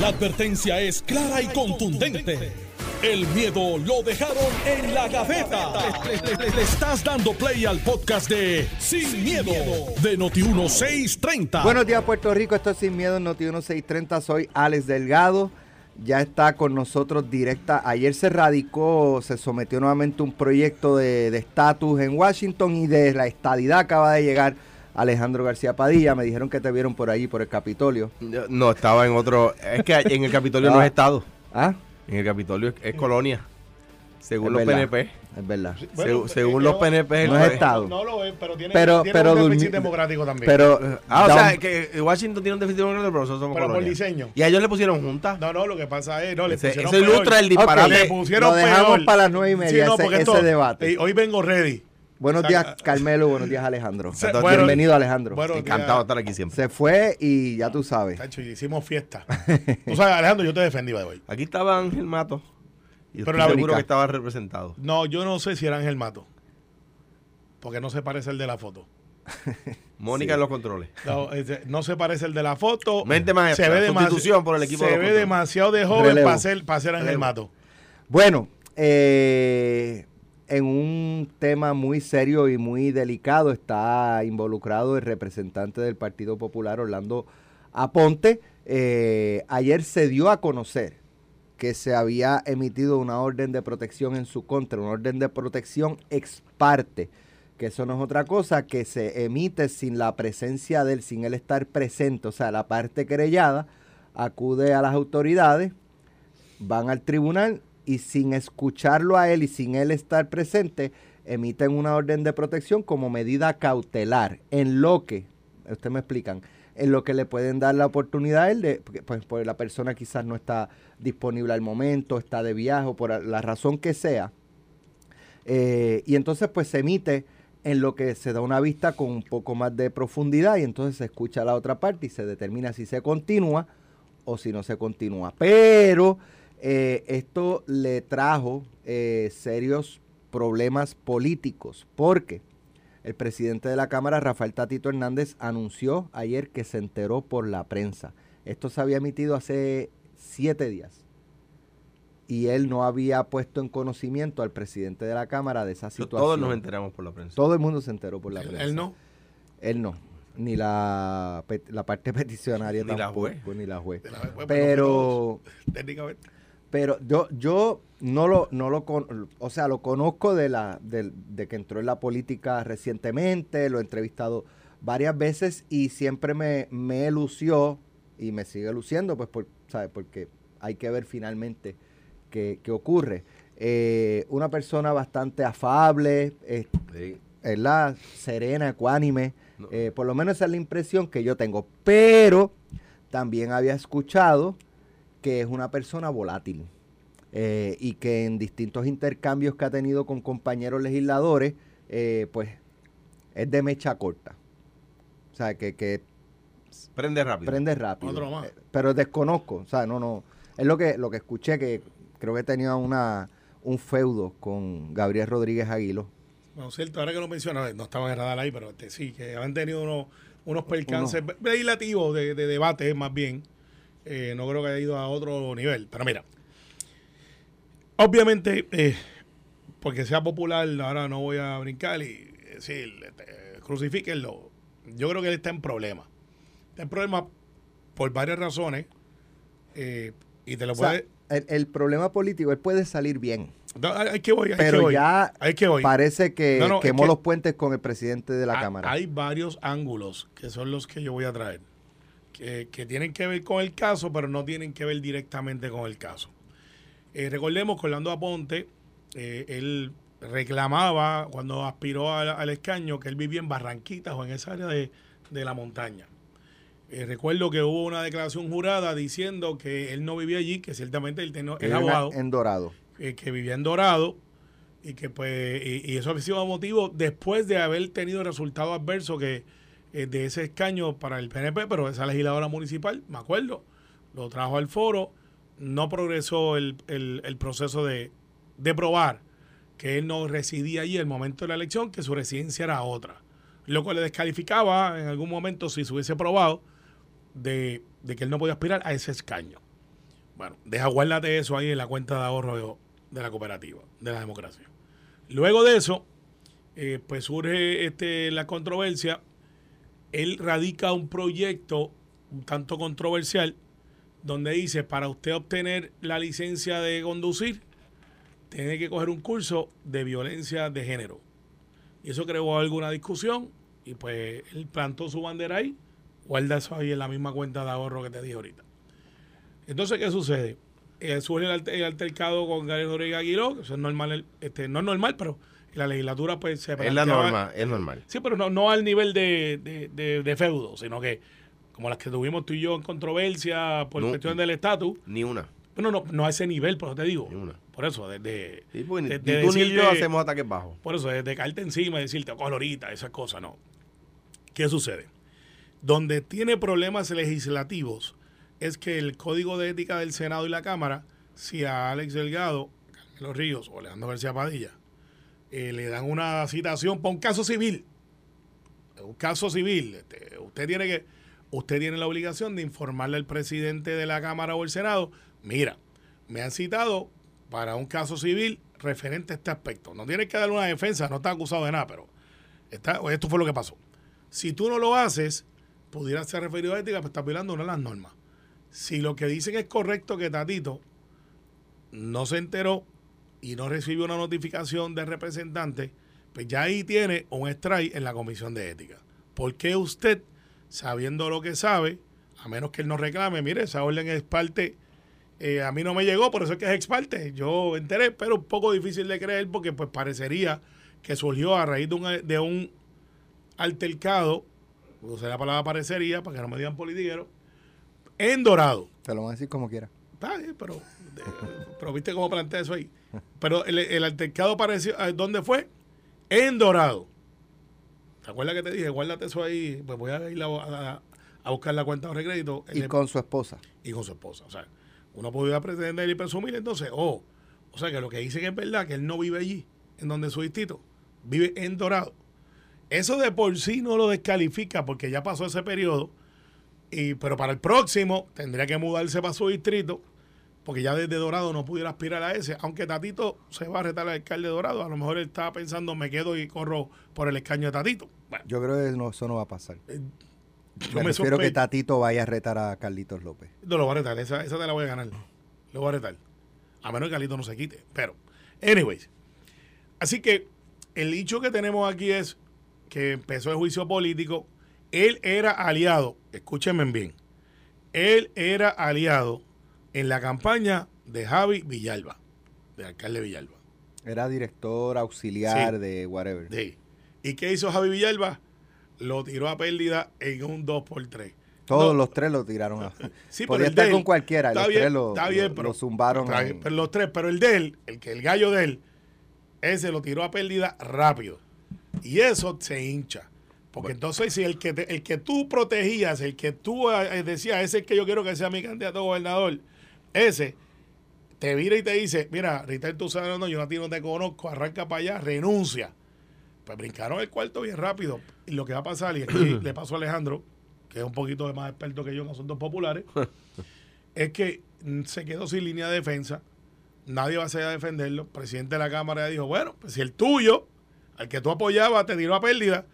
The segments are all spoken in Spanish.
La advertencia es clara y contundente. El miedo lo dejaron en la gaveta. Le, estás dando play al podcast de Sin, miedo, de Noti1630. Buenos días, Puerto Rico. Esto es Sin Miedo en Noti 1630. Soy Alex Delgado. Ya está con nosotros directa. Ayer se radicó, se sometió nuevamente un proyecto de estatus en Washington y de la estadidad acaba de llegar Alejandro García Padilla. Me dijeron que te vieron por allí, por el Capitolio. No, estaba en otro. Es que en el Capitolio no Ah. es Estado. ¿Ah? En el Capitolio es, es colonia. Según Es los verdad. PNP. Es verdad. Según los PNP. No es Estado. No lo es, pero tiene, Pero- tiene pero un déficit democrático también. Pero, Ah, o sea, que Washington tiene un déficit democrático, pero nosotros somos Pero por diseño. Y a ellos le pusieron junta. no, no, lo que pasa es, no, le Ese- pusieron eso ilustra el disparate. Le pusieron Lo dejamos peor. para las nueve y media, ese- debate. eh, hoy vengo ready. Buenos días, Carmelo. Buenos días, Alejandro. Se- bueno, Bienvenido, Alejandro. bueno, Encantado de estar aquí siempre. Se fue y ya tú sabes. Tacho, y hicimos fiesta. Tú sabes, Alejandro, yo te defendí de hoy. Aquí estaba Ángel Mato. Y Pero estoy la seguro que estaba representado. No, yo no sé si era Ángel Mato. Porque no se parece el de la foto. Mónica en los controles. No, se parece el de la foto. Mente maestra, Se ve, demasi- sustitución por el equipo se de ve controles. demasiado de joven para ser, para ser Ángel. Mato. Bueno, eh, en un tema muy serio y muy delicado está involucrado el representante del Partido Popular, Orlando Aponte. Eh, ayer se dio a conocer que se había emitido una orden de protección en su contra, una orden de protección ex parte, que eso no es otra cosa que se emite sin la presencia de él, sin él estar presente, o sea, la parte querellada acude a las autoridades, van al tribunal y sin escucharlo a él y sin él estar presente, emiten una orden de protección como medida cautelar, en lo que, ustedes me explican, en lo que le pueden dar la oportunidad a él de, pues, la persona quizás no está disponible al momento, está de viaje o por la razón que sea. Eh, y entonces pues se emite en lo que se da una vista con un poco más de profundidad y entonces se escucha la otra parte y se determina si se continúa o si no se continúa. Pero eh, esto le trajo eh, serios problemas políticos porque el presidente de la Cámara, Rafael Tatito Hernández, anunció ayer que se enteró por la prensa. Esto se había emitido hace siete días y él no había puesto en conocimiento al presidente de la Cámara de esa situación. Todos nos enteramos por la prensa. Todo el mundo se enteró por la prensa. él no. Él no. Ni la, la parte peticionaria Ni la tampoco, juez. ni la juez. De la- bueno, Pero, Técnicamente. Pero yo, yo no lo, no lo con- o sea, lo conozco de la, de que entró en la política recientemente, lo he entrevistado varias veces y siempre me, me lució y me sigue luciendo, pues por, ¿sabe? porque hay que ver finalmente qué, qué ocurre. Eh, una persona bastante afable, eh, Sí. ¿verdad? serena, ecuánime. No. Eh, por lo menos esa es la impresión que yo tengo. Pero también había escuchado que es una persona volátil eh, y que en distintos intercambios que ha tenido con compañeros legisladores, eh, pues es de mecha corta. O sea, que, que Prende rápido. prende rápido. Otro más. Eh, pero desconozco, o sea, no, no. Es lo que, lo que escuché, que creo que tenía una, un feudo con Gabriel Rodríguez Aguilo. Bueno, cierto, ahora que lo mencionas, no estaba en radar ahí, pero este, sí, que han tenido unos, unos percances legislativos de, de debate, más bien. Eh, no creo que haya ido a otro nivel. Pero mira, obviamente, eh, porque sea popular, ahora no voy a brincar y decir, este, crucifíquenlo. Yo creo que él está en problema. Está en problema por varias razones. eh, y te lo O sea, puede. el, el problema político, él puede salir bien, No, hay que voy, hay que pero voy. ya Hay que voy. parece que No, no, es quemó que- los puentes con el presidente de la Cámara. Hay varios ángulos que son los que yo voy a traer, que, que tienen que ver con el caso, pero no tienen que ver directamente con el caso. Eh, recordemos que Orlando Aponte, eh, él reclamaba cuando aspiró al, al escaño que él vivía en Barranquitas o en esa área de, de la montaña. Eh, recuerdo que hubo una declaración jurada diciendo que él no vivía allí, que ciertamente él tenía, vive abogado en Dorado. eh, que vivía en Dorado y que pues y, y eso ha sido motivo después de haber tenido resultado adverso que de ese escaño para el PNP, pero esa legisladora municipal, me acuerdo, lo trajo al foro, no progresó el, el- el proceso de, de probar que él no residía allí el momento de la elección, que su residencia era otra. Lo cual le descalificaba en algún momento si se hubiese probado de, de que él no podía aspirar a ese escaño. Bueno, deja guárdate eso ahí en la cuenta de ahorro de la cooperativa, de la democracia. Luego de eso, eh, pues surge este, la controversia. Él radica un proyecto un tanto controversial donde dice, para usted obtener la licencia de conducir, tiene que coger un curso de violencia de género. Y eso creó alguna discusión y pues él plantó su bandera ahí, guarda eso ahí en la misma cuenta de ahorro que te dije ahorita. Entonces, ¿qué sucede? Eh, surge el, altercado con Gary Rodríguez Aguiló, que eso es normal, este, no es normal, pero la legislatura pues se Es la norma, es normal. Sí, pero no, no al nivel de, de, feudo, sino que como las que tuvimos tú y yo en controversia por cuestión del estatus. Ni una. Bueno, no, no a ese nivel, pero te digo. Ni una. Por eso, desde. Sí, pues, de, tú ni yo hacemos ataques bajos. Por eso, desde caerte encima y decirte, colorita, esas cosas, no. ¿Qué sucede? Donde tiene problemas legislativos es que el Código de Ética del Senado y la Cámara, si a Alex Delgado, Carmelo Ríos o Alejandro García Padilla eh, le dan una citación para un caso civil, un caso civil, este, usted tiene que, usted tiene la obligación de informarle al presidente de la Cámara o el Senado, mira, me han citado para un caso civil referente a este aspecto. No tiene que darle una defensa, no está acusado de nada, pero esto fue lo que pasó. Si tú no lo haces, pudiera ser referido a ética, pues estás violando una de las normas. Si lo que dicen es correcto que Tatito no se enteró y no recibió una notificación del representante, pues ya ahí tiene un strike en la comisión de ética. ¿Por qué usted, sabiendo lo que sabe, a menos que él no reclame, mire, esa orden es parte, eh, a mí no me llegó, por eso es que es ex parte, yo enteré, pero un poco difícil de creer porque pues parecería que surgió a raíz de un, de un altercado, usé la palabra parecería para que no me digan politiquero, en Dorado. Te lo van a decir como quiera. Está bien, pero, pero viste cómo plantea eso ahí. Pero el, el altercado apareció, ¿dónde fue? En Dorado. ¿Te acuerdas que te dije? Guárdate eso ahí, pues voy a ir a, buscar la cuenta de crédito. Y con su esposa. Y con su esposa. O sea, uno podía pretender y presumir entonces, oh, o sea que lo que dicen es verdad, que él no vive allí, en donde su distrito, vive en Dorado. Eso de por sí no lo descalifica porque ya pasó ese periodo, y, pero para el próximo tendría que mudarse para su distrito, porque ya desde Dorado no pudiera aspirar a ese, aunque Tatito se va a retar al alcalde de Dorado, a lo mejor él estaba pensando, me quedo y corro por el escaño de Tatito. yo creo que eso no va a pasar. Eh, yo me, espero que Tatito vaya a retar a Carlitos López. No lo va a retar, esa, esa te la voy a ganar. Lo voy a retar. A menos que Carlitos no se quite. Pero, anyways. Así que el dicho que tenemos aquí es que empezó el juicio político, él era aliado, escúchenme bien, él era aliado en la campaña de Javi Villalba, de alcalde Villalba. Era director auxiliar de whatever. Sí. ¿Y qué hizo Javi Villalba? Lo tiró a pérdida en un 2x3. Todos los tres lo tiraron a. Sí, Podía estar con cualquiera. Los tres lo, lo, zumbaron. pero los tres, pero el de él, el que el gallo de él, ese lo tiró a pérdida rápido. Y eso se hincha. Porque entonces, si el que, el que tú protegías, el que tú eh, decías, ese es el que yo quiero que sea mi candidato a gobernador, ese te vira y te dice, mira, Ritter, tú sabes, no, yo a ti no te conozco, arranca para allá, renuncia. Pues brincaron el cuarto bien rápido. Y lo que va a pasar, y aquí le pasó a Alejandro, que es un poquito más experto que yo en asuntos populares, es que se quedó sin línea de defensa. Nadie va a salir a defenderlo. El presidente de la Cámara dijo, bueno, pues si el tuyo al que tú apoyabas te tiró a pérdida,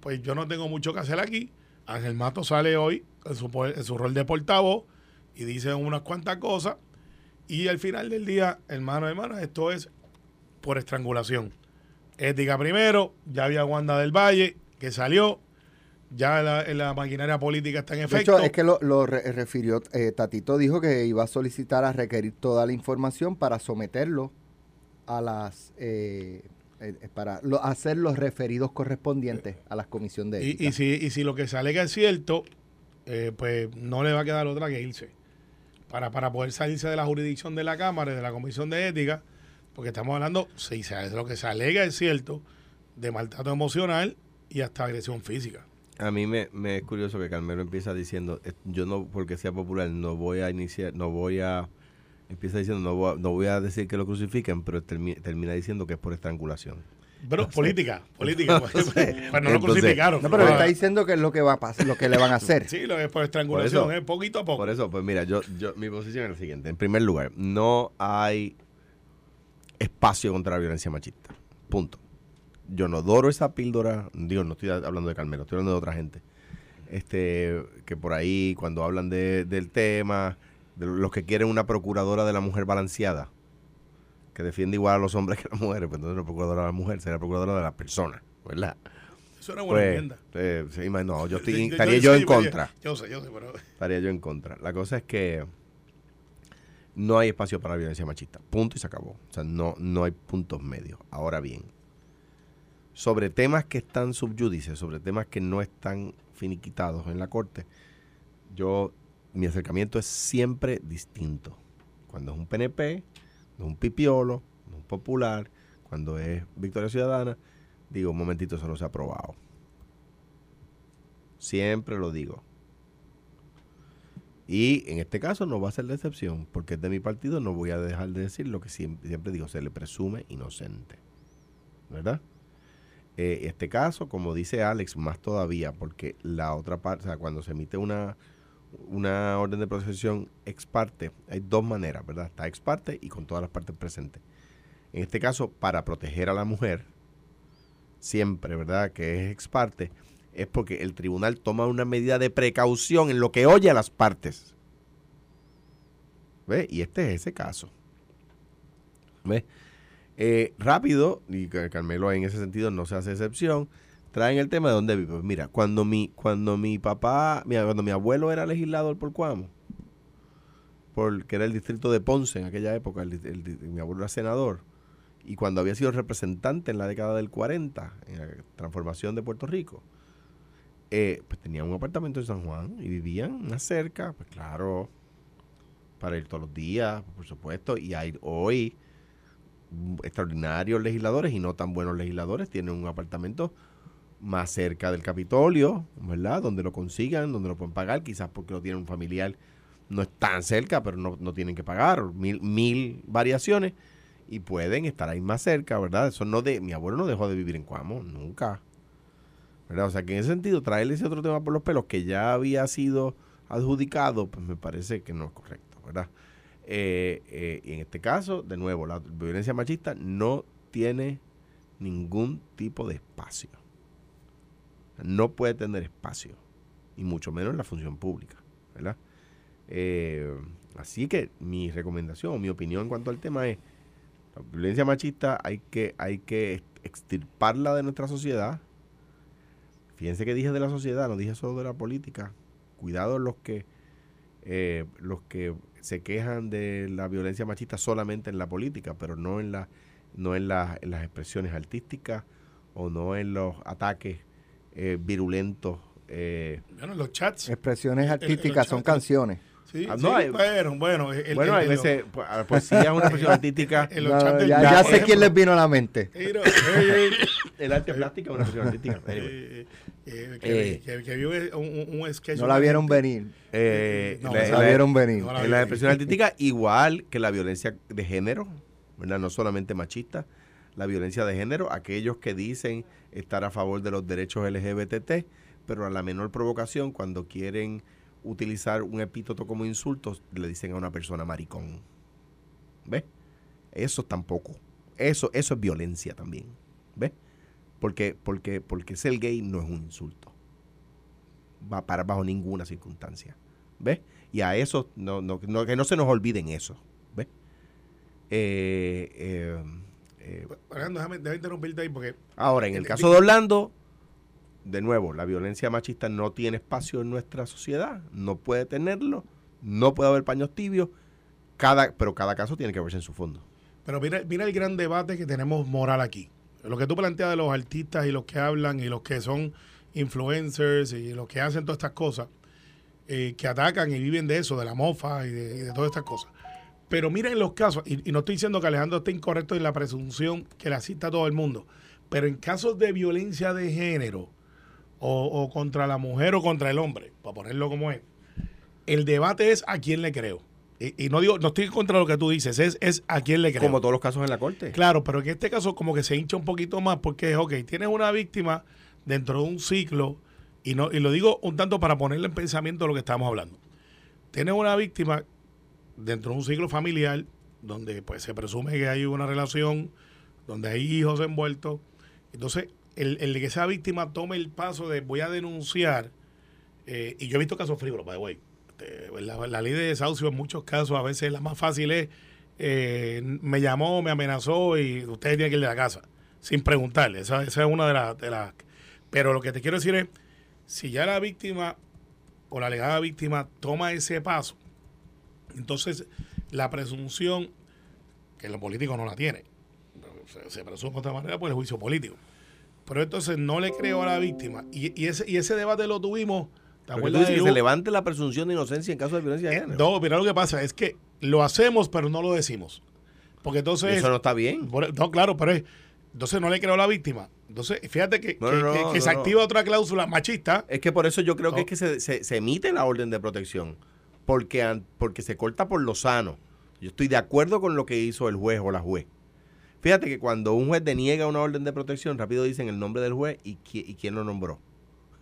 pues yo no tengo mucho que hacer aquí. Ángel Mato sale hoy en su, rol de portavoz y dice unas cuantas cosas. Y al final del día, hermano, hermana, esto es por estrangulación. Ética primero, ya había Wanda del Valle que salió, ya la, maquinaria política está en efecto. De hecho, es que lo, refirió, eh, Tatito dijo que iba a solicitar a requerir toda la información para someterlo a las eh, eh, eh, para hacer los referidos correspondientes a la comisión de ética. Y, si, y si lo que se alega es cierto, eh, pues no le va a quedar otra que irse. Para, para poder salirse de la jurisdicción de la Cámara y de la Comisión de Ética, porque estamos hablando, si lo que se alega es cierto, de maltrato emocional y hasta agresión física. A mmí me, me es curioso que Carmelo empieza diciendo, yo no, porque sea popular, no voy a iniciar, no voy a empieza diciendo, no voy, a, no voy a decir que lo crucifiquen, pero termina, diciendo que es por estrangulación. Pero política, política. pues, pues, pues no lo entonces- crucificaron. No, pero le Ah, está diciendo que es lo que va a pasar, lo que le van a hacer. Sí, lo es por estrangulación, Por eso- eh, poquito a poco. Por eso, pues mira, yo, yo, mi posición es la siguiente. En primer lugar, no hay espacio contra la violencia machista. Punto. Yo no adoro esa píldora. Digo, no estoy hablando de Carmelo, estoy hablando de otra gente. Este, que por ahí, cuando hablan de- del tema, de los que quieren una procuradora de la mujer balanceada, que defiende igual a los hombres que a las mujeres, pues entonces la procuradora de la mujer será procuradora de la persona, ¿verdad? Eso es una buena Pues, enmienda. eh, sí, no, yo, estoy, estaría yo, en contra. Yo sé, yo sé, pero Estaría yo en contra. La cosa es que no hay espacio para la violencia machista. Punto y se acabó. O sea, no, no hay puntos medios. Ahora bien, sobre temas que están subyúdices, sobre temas que no están finiquitados en la corte, yo, mi acercamiento es siempre distinto. Cuando es un PNP, es un pipiolo, es un popular, cuando es Victoria Ciudadana, digo, un momentito, eso no se ha aprobado. Siempre lo digo. Y en este caso no va a ser la excepción, porque es de mi partido, no voy a dejar de decir lo que siempre, siempre digo, se le presume inocente. ¿Verdad? Eh, este caso, como dice Alex, más todavía, porque la otra parte, o sea, cuando se emite una, una orden de protección ex parte, hay dos maneras, ¿verdad? Está ex parte y con todas las partes presentes. En este caso, para proteger a la mujer, siempre, ¿verdad? Que es ex parte, es porque el tribunal toma una medida de precaución en lo que oye a las partes. ¿Ve? Y este es ese caso. ¿Ve? Eh, rápido, y Car- Carmelo en ese sentido no se hace excepción, traen el tema de dónde vive. Pues mira, cuando mi, cuando mi papá, mira, cuando mi abuelo era legislador por Cuamo, por, que era el distrito de Ponce en aquella época, el mi abuelo era senador, y cuando había sido representante en la década del 40, en la transformación de Puerto Rico, eh, pues tenían un apartamento en San Juan y vivían más cerca, pues claro, para ir todos los días, por supuesto, y hay hoy extraordinarios legisladores y no tan buenos legisladores tienen un apartamento más cerca del Capitolio, ¿verdad? Donde lo consigan, donde lo pueden pagar, quizás porque lo tiene un familiar, no es tan cerca, pero no, no tienen que pagar, mil, mil variaciones, y pueden estar ahí más cerca, ¿verdad? Eso no de, mi abuelo no dejó de vivir en Cuamo, nunca. ¿verdad? O sea que en ese sentido, traerle ese otro tema por los pelos que ya había sido adjudicado, pues me parece que no es correcto, ¿verdad? Eh, eh, y en este caso, de nuevo, la violencia machista no tiene ningún tipo de espacio. No puede tener espacio, y mucho menos en la función pública, ¿verdad? Eh, así que mi recomendación, mi opinión en cuanto al tema es, la violencia machista hay que, hay que extirparla de nuestra sociedad. Fíjense que dije de la sociedad, no dije solo de la política. Cuidado los que eh, los que se quejan de la violencia machista solamente en la política, pero no en la no en las expresiones artísticas o no en los ataques eh, virulentos. eh. bueno, los chats. Expresiones artísticas el- son canciones. Sí, Ah, sí, no, hay- bueno, bueno. el- bueno, el- hay el- veces pues, la poesía es una expresión artística. No, ya sé quién les vino a la mente. El arte plástico es una expresión artística. Anyway. eh, que, Eh. que- que vio un, sketch. No la vieron venir. Eh, No, la- no la la- vieron venir. No la la artística, igual que la violencia de género, ¿verdad? No solamente machista, la violencia de género, aquellos que dicen estar a favor de los derechos LGBT, pero a la menor provocación, cuando quieren utilizar un epíteto como insulto, le dicen a una persona maricón. ¿Ves? Eso tampoco. Eso, eso es violencia también. ¿Ves? Porque, porque, porque ser gay no es un insulto. Va para bajo ninguna circunstancia. ¿Ves? Y a eso, no, no, que no se nos olviden eso. ¿Ves? Eh, eh, eh, Fernando, déjame, déjame interrumpirte ahí porque ahora, en el Eh, caso de Orlando, de nuevo, la violencia machista no tiene espacio en nuestra sociedad, no puede tenerlo, no puede haber paños tibios, cada, pero cada caso tiene que verse en su fondo. Pero mira, mira el gran debate que tenemos moral aquí. Lo que tú planteas de los artistas y los que hablan y los que son influencers y los que hacen todas estas cosas, eh, que atacan y viven de eso, de la mofa y de, y de todas estas cosas. Pero miren los casos, y, y no estoy diciendo que Alejandro esté incorrecto en la presunción que le asista a todo el mundo, pero en casos de violencia de género o, o contra la mujer o contra el hombre, para ponerlo como es, el debate es a quién le creo. y, y no digo, no estoy contra lo que tú dices, es, es a quién le creo. Como todos los casos en la corte. Claro, pero en este caso como que se hincha un poquito más porque, ok, tienes una víctima dentro de un ciclo, y, no, y lo digo un tanto para ponerle en pensamiento lo que estamos hablando. Tienes una víctima dentro de un ciclo familiar donde pues se presume que hay una relación, donde hay hijos envueltos. Entonces, el, el que esa víctima tome el paso de voy a denunciar, eh, y yo he visto casos frívolos, by the way. Este, La, la ley de desahucio en muchos casos a veces la más fácil es eh, me llamó, me amenazó y ustedes tienen que ir de la casa sin preguntarle. Esa, esa es una de las, de las... Pero lo que te quiero decir es, si ya la víctima o la alegada víctima toma ese paso, entonces la presunción, que los políticos no la tienen, se, se presume de otra manera por el juicio político. Pero entonces no le creo a la víctima. Y, y ese, y ese debate lo tuvimos... ¿te acuerdas dices de que se levante la presunción de inocencia en caso de violencia de Eh, género. No, mira lo que pasa, es que lo hacemos, pero no lo decimos. Porque entonces. Eso no está bien. por- no, claro, pero es. Entonces no le creo a la víctima. Entonces, fíjate que, No, que- no, que- no, que no, se activa otra cláusula machista. Es que por eso yo creo que es que se, se- se emite la orden de protección. Porque, porque se corta por lo sano. Yo estoy de acuerdo con lo que hizo el juez o la juez. Fíjate que cuando un juez deniega una orden de protección, rápido dicen el nombre del juez y, y quién lo nombró.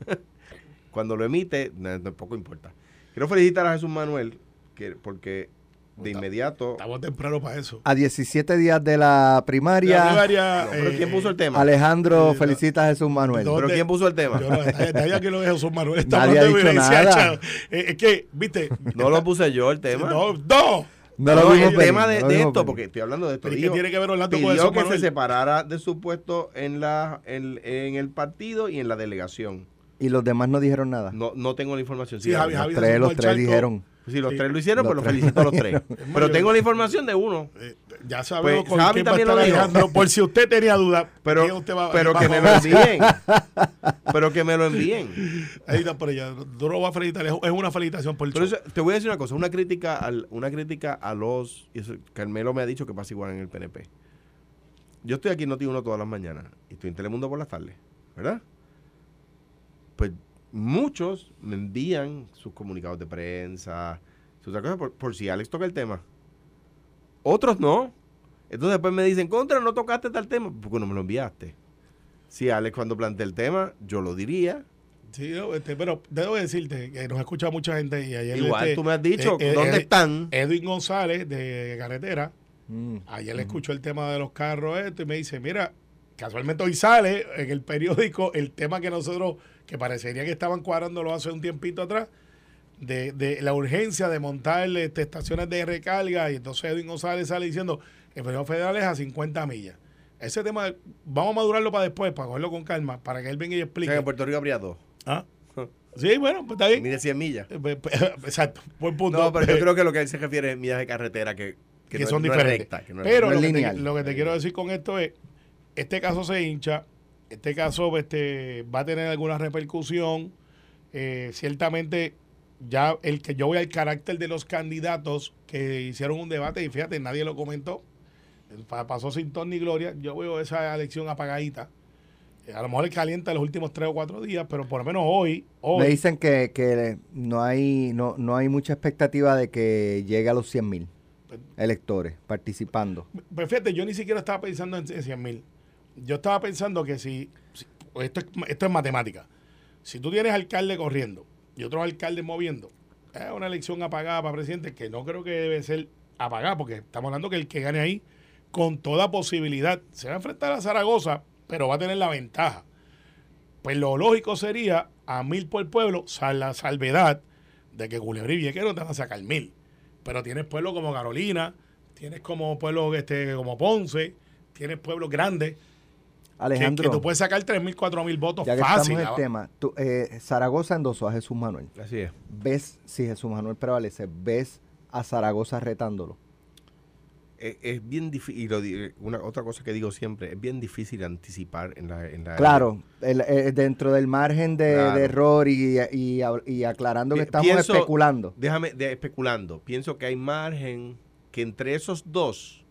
cuando lo emite, tampoco importa. Quiero felicitar a Jesús Manuel, que, porque de inmediato... Estamos temprano para eso. A 17 días de la primaria, La primaria, No, pero eh, ¿quién puso el tema? Alejandro Sí, felicita a Jesús Manuel. ¿Pero quién puso el tema? Yo no, que lo de Jesús Manuel está Nadie ha dicho nada. Eh, es que, viste. No lo puse yo el tema. No, no. No No, lo vimos el tema de, no lo de vimos esto, porque estoy hablando de esto. Pero ¿y qué dijo- tiene que ver Orlando con pidió eso, que Manuel? se separara de su puesto en la en, en el partido y en la delegación. Y los demás no dijeron nada. No, no tengo la información. Sí, Javi, Javi. Javi. los tres, los dijeron. Si los Sí. tres lo hicieron, Los pues los tres. felicito a los tres. Pero tengo la información de uno. Eh, ya sabemos Pues, con Javi quién va a también estar lo dijo. Alejandro. Por si usted tenía duda, Pero, ¿quién usted va- pero va que a me lo envíen. pero que me lo envíen. Ahí está por ella. Tú no vas a felicitar, es una felicitación por el Pero eso- te voy a decir una cosa, una crítica al, una crítica a los, y eso, Carmelo me ha dicho que pasa igual en el PNP. Yo estoy aquí en Noti1 todas las mañanas y estoy en Telemundo por las tardes, ¿verdad? Pues muchos me envían sus comunicados de prensa, sus otras cosas, por, por si Alex toca el tema. Otros no. Entonces después me dicen, contra, no tocaste tal tema, porque no me lo enviaste. Si Alex cuando plantea el tema, yo lo diría. Sí, no, este, pero debo decirte que nos escucha mucha gente y ayer Igual este, tú me has dicho, eh, eh, ¿dónde eh, están? Edwin González de Carretera, Mm. ayer le escuchó el tema de los carros esto y me dice, mira, casualmente hoy sale en el periódico el tema que nosotros, que parecería que estaban cuadrándolo hace un tiempito atrás, de, de la urgencia de montar este, estaciones de recarga y entonces Edwin González sale diciendo, el periodo federal es a 50 millas. Ese tema, vamos a madurarlo para después, para cogerlo con calma, para que él venga y O explique. sea, que en Puerto Rico habría dos. ¿Ah? Sí, bueno, pues está bien. Mide 100 millas. Eh, pe- pe- Exacto, buen punto. No, pero yo creo que lo que él se refiere es millas de carretera que, que, no es- son no es diferentes. recta, que no es pero no es lo, que te, lo que te quiero decir con esto es, este caso se hincha, este caso este, va a tener alguna repercusión. eh, ciertamente, ya el que yo voy al carácter de los candidatos que hicieron un debate y fíjate, nadie lo comentó. Pa- Pasó sin ton ni gloria. Yo veo esa elección apagadita. Eh, A lo mejor calienta los últimos tres o cuatro días, pero por lo menos hoy, hoy Me dicen que, que no hay no, no hay mucha expectativa de que llegue a los 100 mil electores participando. Pues fíjate, yo ni siquiera estaba pensando en, 100 mil. Yo estaba pensando que si, esto, es, esto es matemática. Si tú tienes alcalde corriendo y otros alcaldes moviendo, es una elección apagada para presidente que no creo que debe ser apagada, porque estamos hablando que el que gane ahí, con toda posibilidad, se va a enfrentar a Zaragoza, pero va a tener la ventaja. Pues lo lógico sería a mil por pueblo, sal la salvedad de que Culebra y Vieques no te van a sacar mil. Pero tienes pueblos como Carolina, tienes como pueblos este, como Ponce, tienes pueblos grandes Alejandro, que tú puedes sacar tres mil, cuatro mil votos ya que fácil. estamos en el tema, tú, eh, Zaragoza endosó a Jesús Manuel. Así es. ¿Ves, si Jesús Manuel prevalece, ves a Zaragoza retándolo? Es, es bien difícil, y di- una, otra cosa que digo siempre, es bien difícil anticipar en la... En la Claro, el- eh, dentro del margen de, Claro. de error y, y- y aclarando que estamos pienso- especulando. Déjame, de, especulando, pienso que hay margen, que entre esos dos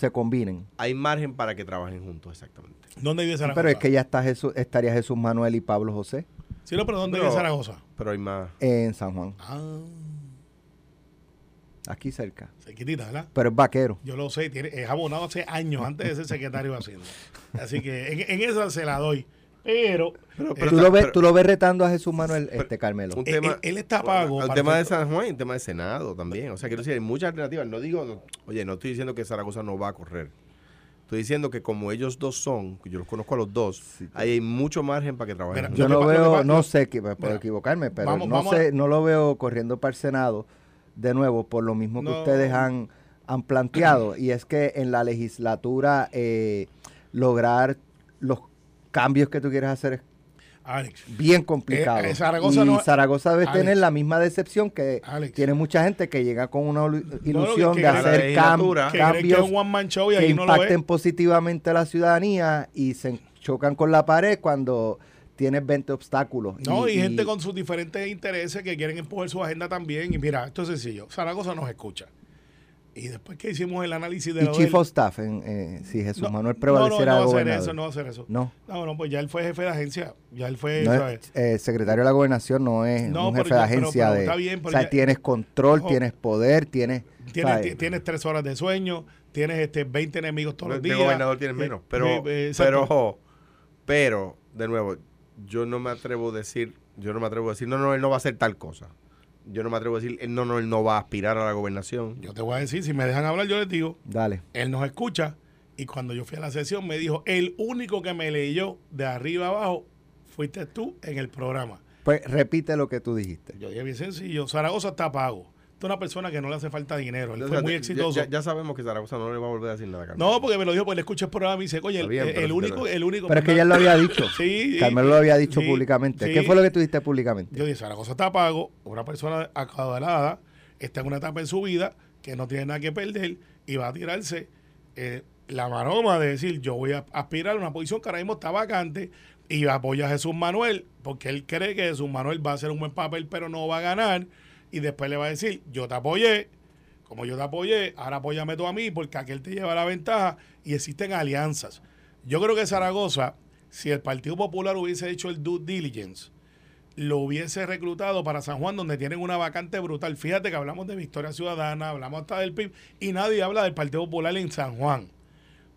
Se combinen. hay margen para que trabajen juntos, exactamente. ¿Dónde vive Zaragoza? Pero es que ya está Jesús, estaría Jesús Manuel y Pablo José Sí, no, pero ¿dónde Pero- vive Zaragoza? Pero hay más... en San Juan. Ah. Aquí cerca. Cerquitita, ¿verdad? Pero es vaquero. Yo lo sé, tiene, es abonado hace años antes de ser secretario de Hacienda. Así que en, en esa se la doy. Pero, Pero- eh, pero- ¿Tú, lo ves, pero- tú lo ves retando a Jesús Manuel, este Carmelo. un él, tema, él- él está pago. para tema de San Juan y un tema de Senado también. O sea, quiero decir, hay muchas alternativas. No digo, no- oye, no estoy diciendo que Zaragoza no va a correr. Estoy diciendo que como ellos dos son, que yo los conozco a los dos, ahí hay mucho margen para que trabajen. Mira. Yo Lo no veo, no sé, que puedo Mira, equivocarme, pero vamos- no vamos sé, a- no lo veo corriendo para el Senado de nuevo por lo mismo que No. ustedes han, han planteado y es que en la legislatura eh, lograr los cambios que tú quieres hacer es Alex, bien complicado. Eh, eh, Zaragoza y no- Zaragoza debe Alex. tener la misma decepción que Alex. tiene mucha gente que llega con una ilusión que de hacer cam- legislatura- que creen que es cambios que ahí no lo impacten positivamente a la ciudadanía y se chocan con la pared cuando tienes 20 obstáculos. No, y, y gente con sus diferentes intereses que quieren empujar su agenda también. Y mira, esto es sencillo. Zaragoza nos escucha. Y después que hicimos el análisis de y lo Chief del- of Staff, en, eh, si Jesús No, Manuel no, prevaleciera no, no va a hacer gobernador. eso, no va a hacer eso. No, No, no, pues ya él fue jefe de agencia. Ya él fue, no ¿sabes? es, eh, secretario de la gobernación no es No, un pero jefe de ya- pero- agencia pero de... está bien, o sea, ya- tienes control, Ojo. tienes poder, tienes... Tienes, tienes tres horas de sueño, tienes este 20 enemigos todos los de días. gobernador tienes Eh, menos. Pero, eh, eh, pero, ojo, pero, de nuevo, yo no me atrevo a decir, yo no me atrevo a decir, no, no, él no va a hacer tal cosa. Yo no me atrevo a decir, él no, no, él no va a aspirar a la gobernación. Yo te voy a decir, si me dejan hablar, yo les digo, Dale. él nos escucha. Y cuando yo fui a la sesión, me dijo, el único que me leyó de arriba abajo fuiste tú en el programa. Pues repite lo que tú dijiste. Yo dije bien sencillo, Zaragoza está pago. Es una persona que no le hace falta dinero. Él O fue muy exitoso. Ya, ya sabemos que Zaragoza no le va a volver a decir nada. Carmen. no, porque me lo dijo, pues le escuché el programa y me dice, oye, bien, el- el único, el único. Pero es que ya lo había dicho. Sí, Carmelo lo había dicho sí, públicamente. sí. ¿Qué fue lo que tú dijiste públicamente? Yo dije, Zaragoza está pago, una persona acaudalada, está en una etapa en su vida que no tiene nada que perder y va a tirarse eh, la maroma de decir, yo voy a aspirar a una posición que ahora mismo está vacante y apoya a Jesús Manuel, porque él cree que Jesús Manuel va a hacer un buen papel, pero no va a ganar. Y después le va a decir, yo te apoyé, como yo te apoyé, ahora apóyame tú a mí, porque aquel te lleva la ventaja y existen alianzas. Yo creo que Zaragoza, si el Partido Popular hubiese hecho el due diligence, lo hubiese reclutado para San Juan, donde tienen una vacante brutal. Fíjate que hablamos de Victoria Ciudadana, hablamos hasta del PIB, y nadie habla del Partido Popular en San Juan.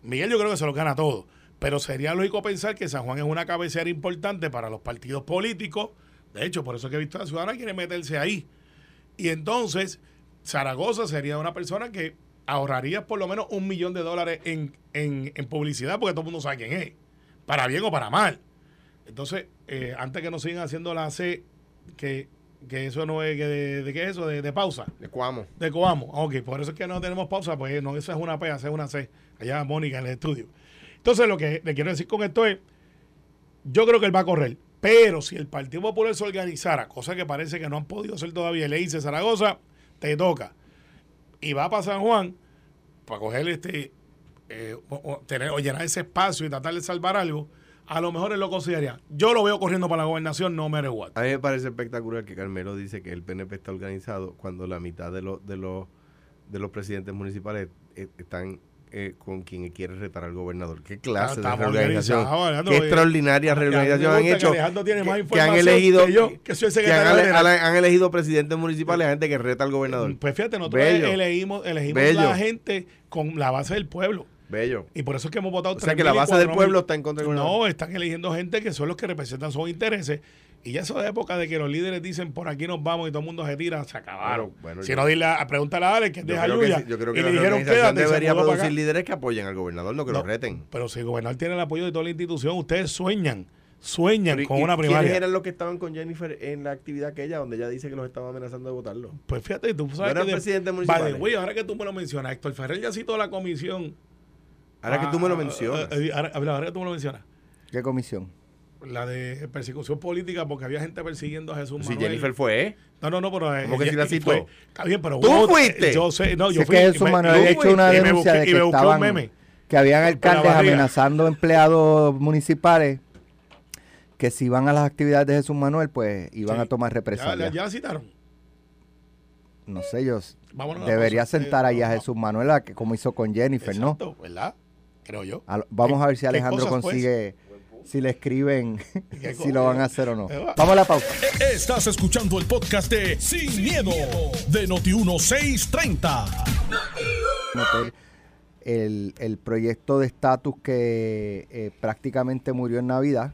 Miguel yo creo que se lo gana todo, pero sería lógico pensar que San Juan es una cabecera importante para los partidos políticos. De hecho, por eso es que Victoria Ciudadana quiere meterse ahí. Y entonces, Zaragoza sería una persona que ahorraría por lo menos un millón de dólares en, en- en publicidad, porque todo el mundo sabe quién es, para bien o para mal. Entonces, eh, antes que nos sigan haciendo la C, que, que eso no es, que de, de qué es eso, de, de pausa, De Cuamo. de Coamo. Ok, por eso es que no tenemos pausa, pues no, esa es una P, esa es una C. Allá Mónica en el estudio. Entonces, lo que le quiero decir con esto es, yo creo que él va a correr, pero si el Partido Popular se organizara, cosa que parece que no han podido hacer todavía, le dice Zaragoza, te toca, y va para San Juan, para coger este, eh, o, tener, llenar ese espacio y tratar de salvar algo, a lo mejor él lo consideraría. Yo lo veo corriendo para la gobernación, no matter what. A mí me parece espectacular que Carmelo dice que el PNP está organizado cuando la mitad de los de los de los presidentes municipales eh, están eh, con quien quiere retar al gobernador. ¿Qué clase de reorganización? ¿Qué oye. extraordinaria reorganización han que hecho? Alejandro tiene más que han elegido que yo, que soy el que han, elegido presidentes municipales a gente que reta al gobernador. Pues fíjate, nosotros Bello. elegimos, elegimos Bello. la gente con la base del pueblo. Bello. Y por eso es que hemos votado O sea 3.000 que la base del 4.000. pueblo está en contra del gobernador. No, están eligiendo gente que son los que representan sus intereses. Y ya eso de época de que los líderes dicen por aquí nos vamos y todo el mundo se tira, se acabaron. Bueno, bueno, si yo- no, dile a, pregúntale a Alex que es de Yo creo, que, Jayuya. sí, yo creo que y la le dijeron quédate debería producir líderes que apoyen al gobernador, no que lo reten. Pero si el gobernador tiene el apoyo de toda la institución, ustedes sueñan, sueñan Pero, con ¿y una ¿Quiénes primaria. eran los que estaban con Jennifer en la actividad aquella donde ella dice que los estaba amenazando de votarlo? Pues fíjate, tú sabes que... de- the municipales. way, ahora que tú me lo mencionas, Héctor Ferrer ya citó la comisión. Ahora que tú me lo Ah, mencionas. eh, eh, ahora, ahora que tú me lo mencionas. ¿Qué comisión? La de persecución política porque había gente persiguiendo a Jesús si Manuel. Jennifer fue, ¿eh? No, no, no, pero... eh, ¿Cómo que sí la citó? fue- Está bien, pero... ¿Tú hubo- fuiste? Yo sé, no, yo Sé fui... que Jesús me- Manuel yo había hecho una y me denuncia busqué- de y que me busqué un estaban meme. que habían alcaldes amenazando empleados municipales que si iban a las actividades de Jesús Manuel, pues iban Sí. a tomar Ya, represalias. ya la citaron. No sé, ellos Vámonos a debería pausa. sentar Eh, ahí a Jesús Manuel, a que- como hizo con Jennifer, ¿no? Exacto, ¿verdad? Creo yo. A vamos a ver si ¿Qué Alejandro pues? consigue si le escriben ¿Qué si lo van a hacer o no. Va. Vamos a la pausa. Estás escuchando el podcast de Sin, miedo, de Noti1630. meter el, el proyecto de estatus que eh, prácticamente murió en Navidad.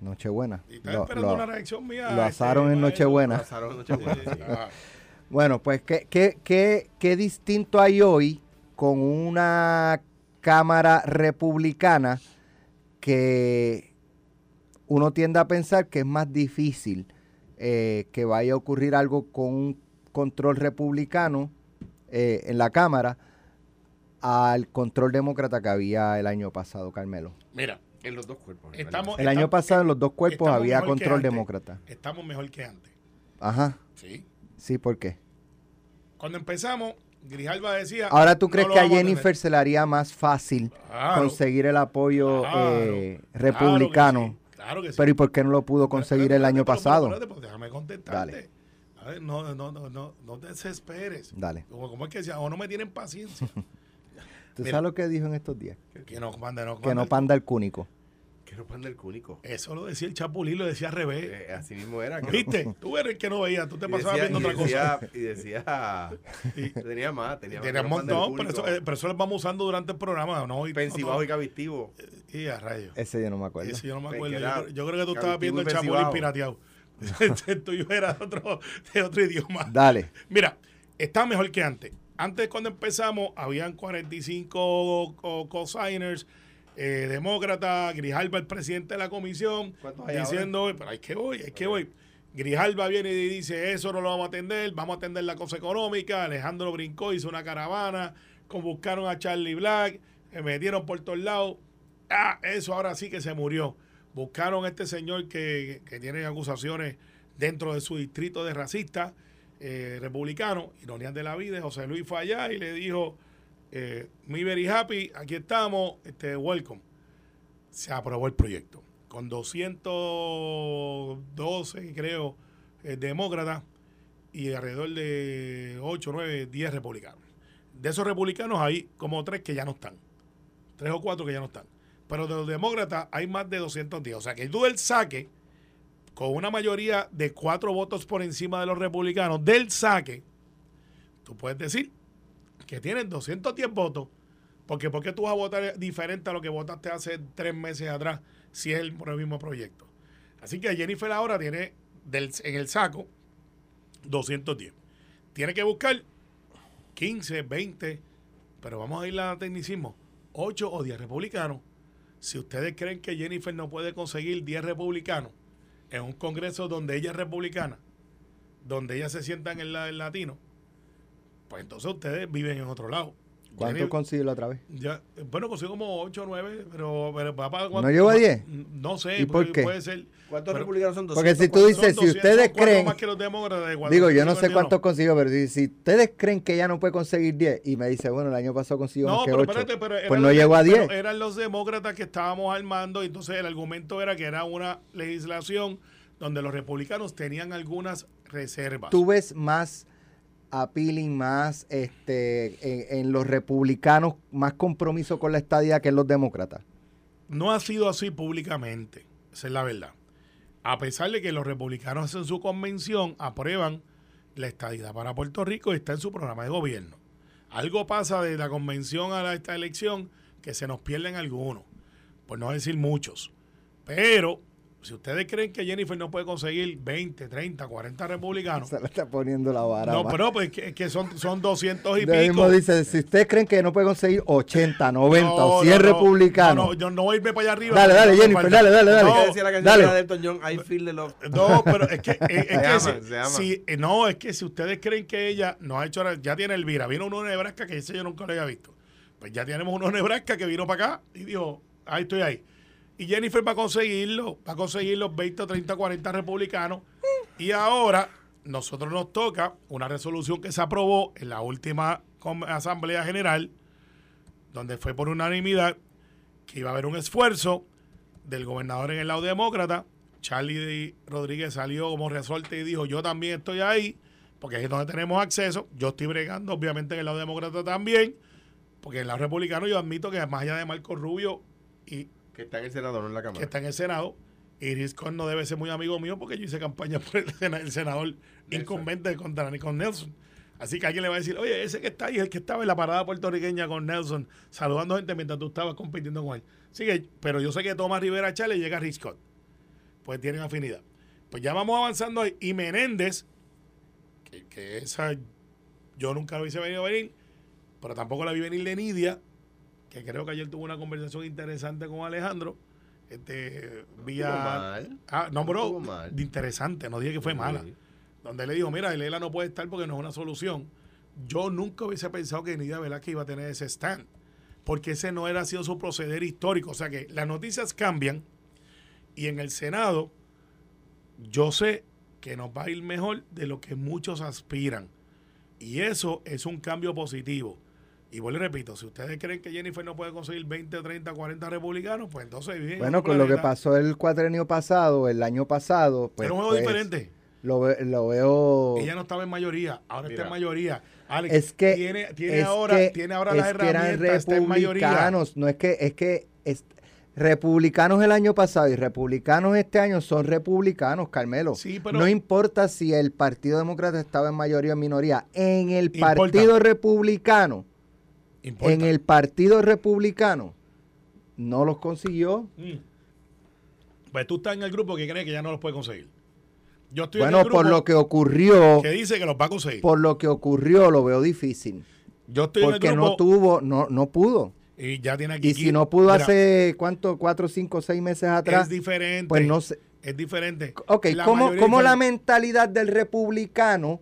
Nochebuena. Y Lo- esperando lo- una reacción mía. lo este, asaron en. Nochebuena. Pasaron Nochebuena, sí. Ah, Bueno, pues, ¿qué, qué, qué, qué distinto hay hoy con una Cámara republicana que uno tiende a pensar que es más difícil eh, que vaya a ocurrir algo con un control republicano eh, en la Cámara al control demócrata que había el año pasado, Carmelo? Mira, En los dos cuerpos. Estamos-. El año pasado en los dos cuerpos había control demócrata. estamos mejor que antes. Ajá, Sí. sí, ¿por qué? Cuando empezamos, Grijalva decía. Ahora tú "No crees lo que a Jennifer tener". se le haría más fácil Claro, conseguir el apoyo claro, eh, claro que republicano. sí, que sí. Pero ¿y por qué no lo pudo Pero conseguir espérate, el año pero- pasado? pero pues déjame contestarte. Dale. A ver, no, no, no, no, no te desesperes. Dale. Como, como es que decía, o no me tienen paciencia. ¿Tú Mira. sabes lo que dijo en estos días? que no manda, no Que no panda el cúnico. Que no panda el cúnico. Eso lo decía el Chapulín, lo decía al revés. Eh, así mismo era. que no- ¿Viste? Tú eres el que no veía, tú te y pasabas decía- viendo otra cosa. Y decía. Y- Tenía más. Tenía, más, Tenía un montón, pero eso, cúnico. eh, pero eso lo vamos usando durante el programa, ¿no? Y, Pensibao no, y Cavitivo. y a rayos. Ese yo no me acuerdo. Ese yo no me acuerdo. Yo, era creo- yo creo que tú estabas viendo el Chapulín pirateado. el tuyo era de otro, de otro idioma. Dale. Mira, está mejor que antes. Antes cuando empezamos habían 45 co- co-signers, eh, demócratas, Grijalba el presidente de la comisión, ¿Cuántos hay diciendo, pero hay que voy, hay que voy. Grijalba viene y dice, eso no lo vamos a atender, vamos a atender la cosa económica. Alejandro brincó, hizo una caravana, con- buscaron a Charlie Black, se metieron por todos lados. Ah, eso ahora sí que se murió. Buscaron a este señor que, que tiene acusaciones dentro de su distrito de racista eh, republicano, ironías de la vida, José Luis fue allá y le dijo, eh, me very happy, aquí estamos, este, welcome. Se aprobó el proyecto. Con 212, creo, eh, demócratas y alrededor de 8, 9, 10 republicanos. De esos republicanos hay como tres que ya no están. Tres o cuatro que ya no están. Pero de los demócratas hay más de 210. O sea que tú del saque, con una mayoría de cuatro votos por encima de los republicanos, del saque, tú puedes decir que tienen 210 votos. Porque ¿por qué tú vas a votar diferente a lo que votaste hace tres meses atrás si es el, mismo proyecto? Así que Jennifer ahora tiene en el saco 210. Tiene que buscar 15, 20, pero vamos a ir a tecnicismo, 8 o 10 republicanos. Si ustedes creen que Jennifer no puede conseguir 10 republicanos en un congreso donde ella es republicana, donde ella se sienta en el, el latino, pues entonces ustedes viven en otro lado. ¿Cuánto consiguió la otra vez? ya, bueno, consigo como 8 o 9, pero, pero papá, ¿No llegó a 10? No sé, ¿Y por puede- qué? puede ser. ¿Cuántos Pero- republicanos son? Porque si 200, tú dices, si 200, ustedes creen, más que los demócratas de digo, yo no sé 451. cuántos consiguió, pero si, si ustedes creen que ella no puede conseguir 10 y me dice, bueno, el año pasado consiguió No, más que pero 8, espérate, pero pues no llegó a pero 10. Eran los demócratas que estábamos armando, y entonces el argumento era que era una legislación donde los republicanos tenían algunas reservas. Tú ves más appealing, más este, en, los republicanos, más compromiso con la estadía que en los demócratas. No ha sido así públicamente, esa es la verdad. A pesar de que los republicanos en su convención aprueban la estadidad para Puerto Rico y está en su programa de gobierno. Algo pasa de la convención a esta elección que se nos pierden algunos, por no decir muchos. Pero si ustedes creen que Jennifer no puede conseguir 20, 30, 40 republicanos, Se le está poniendo la vara. no, pero pues que, que son, son 200 y De pico. mismo dice, si ustedes creen que no puede conseguir 80, 90 No, o 100 no, no. republicanos, No, no, yo no voy a irme para allá arriba. Dale, dale, Jennifer, dale, dale, dale. No, ¿Qué decía la canción Dale. de Elton John? I feel the love. No, pero es que, es, es que llama, si, se llama. si- eh, no, es que si ustedes creen que ella no ha hecho, nada, ya tiene Elvira, vino uno de Nebraska que ese yo nunca lo había visto. Pues ya tenemos uno de Nebraska que vino para acá y dijo, ahí estoy ahí. Y Jennifer va a conseguirlo, va a conseguir los 20, 30, 40 republicanos. Y ahora nosotros nos toca una resolución que se aprobó en la última Asamblea General, donde fue por unanimidad que iba a haber un esfuerzo del gobernador en el lado demócrata. Charlie Rodríguez salió como resorte y dijo, yo también estoy ahí, porque es donde tenemos acceso. Yo estoy bregando, obviamente, en el lado demócrata también, porque en el lado republicano yo admito que más allá de Marco Rubio y Que está en el Senado, no en la Cámara. que está en el Senado. Y Riscon no debe ser muy amigo mío porque yo hice campaña por el, sena- el senador incumbente contra con Nelson. Así que alguien le va a decir, oye, ese que está ahí, el que estaba en la parada puertorriqueña con Nelson, saludando gente mientras tú estabas compitiendo con él. Así que, pero yo sé que Tomás Rivera Chale llega a Riscott. Pues tienen afinidad. Pues ya vamos avanzando ahí. Y Menéndez, que, que esa yo nunca lo hice venir a venir, pero tampoco la vi venir de Nidia, que creo que ayer tuvo una conversación interesante con Alejandro. Este, vía. mal. Ah, no, No bro, mal. de interesante, no dije que fue Sí. mala. Donde le dijo, mira, el ELA no puede estar porque no es una solución. Yo nunca hubiese pensado que Nidia Velázquez iba a tener ese stand, porque ese no era sido su proceder histórico. O sea que las noticias cambian y en el Senado yo sé que nos va a ir mejor de lo que muchos aspiran. Y eso es un cambio positivo. Y vuelvo y repito, si ustedes creen que Jennifer no puede conseguir 20, 30, 40 republicanos, pues entonces Bueno, con lo que pasó el cuatrenio pasado, el año pasado, pues, Era un juego pues, diferente. Lo, ve- lo veo... Ella no estaba en mayoría, ahora está en mayoría. Alex, es que tiene, tiene es ahora, que- tiene ahora las es que eran herramientas, está en mayoría. republicanos, no es que es que es- republicanos el año pasado y republicanos este año son republicanos, Carmelo. Sí, pero- no importa si el Partido Demócrata estaba en mayoría o en minoría, en el Importa. Partido Republicano, Importa. en el Partido Republicano no los consiguió. Mm. Pues tú estás en el grupo que cree que ya no los puede conseguir. Yo estoy en el grupo por lo que ocurrió, que dice que los va a conseguir. por lo que ocurrió lo veo difícil, Yo estoy en porque el grupo no tuvo, no no pudo. y ya tiene aquí. Y si no pudo Mira, hace cuánto, cuatro, cinco, seis meses atrás, es diferente. pues no sé. Es diferente. Ok, La ¿cómo, cómo la mentalidad del republicano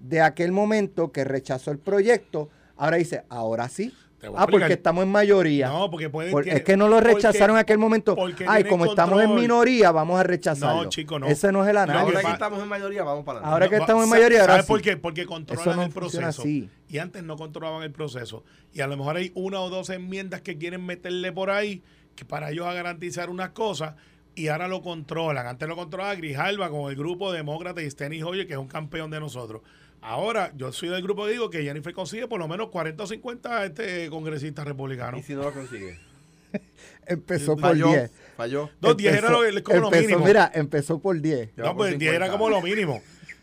de aquel momento que rechazó el proyecto, ahora dice, ahora sí? Ah, porque estamos en mayoría. No, porque pueden Por- tiene- es que no lo rechazaron en aquel momento. Ay, como estamos en minoría, vamos a rechazarlo. No, chico, no. Ese no es el análisis. Ahora que estamos en mayoría, vamos para adelante. Ahora que estamos en mayoría, ahora ¿Sabes sí. por qué? Porque controlan Eso no el proceso. así. Y antes no controlaban el proceso. Y a lo mejor hay una o dos enmiendas que quieren meterle por ahí que para ellos a garantizar unas cosas y ahora lo controlan. Antes lo controlaba Grijalva con el grupo demócrata y Steny Hoyer, que es un campeón de nosotros. Ahora, yo soy del grupo que digo que Jennifer consigue por lo menos 40 o 50 este congresistas republicanos. ¿Y si no lo consigue? Empezó por Falló. 10. Falló. No, 10 era lo- Empezó- como lo empezó, mínimo. Mira, empezó por 10. Ya va No, pues 10 era 50. como lo mínimo.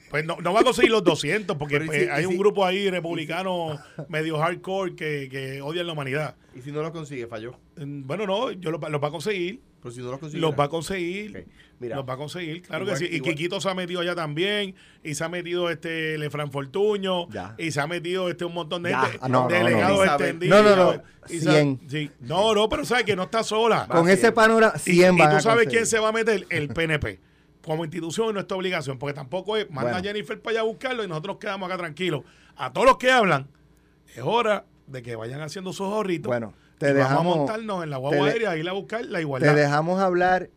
Pues no, no va a conseguir los 200 porque pues, si- hay un grupo ahí republicano medio hardcore que, que odian la humanidad. ¿Y si no lo consigue? Falló. Mm, Bueno, no, yo los, los va a conseguir. Pero si no lo consigue. Los va a conseguir. Ok, mira. los va a conseguir, claro Igual- que sí. Y Quiquito se ha metido allá también. Y se ha metido este Lefran Fortuño. Ya. Y se ha metido este un montón de gente. Ah, no, delegados no. extendidos. No, no, no. Y sa- 100. sí. No, no, pero sabes que no está sola. Con ese panorama, Y, 100 y van tú sabes quién se va a meter, el PNP. Como institución es nuestra obligación, porque tampoco es manda Bueno. a Jennifer para allá a buscarlo y nosotros quedamos acá tranquilos. A todos los que hablan, es hora de que vayan haciendo sus ahorritos. Bueno, y te vamos a dejamos, montarnos en la te guagua aérea a ir a buscar la te igualdad. dejamos hablar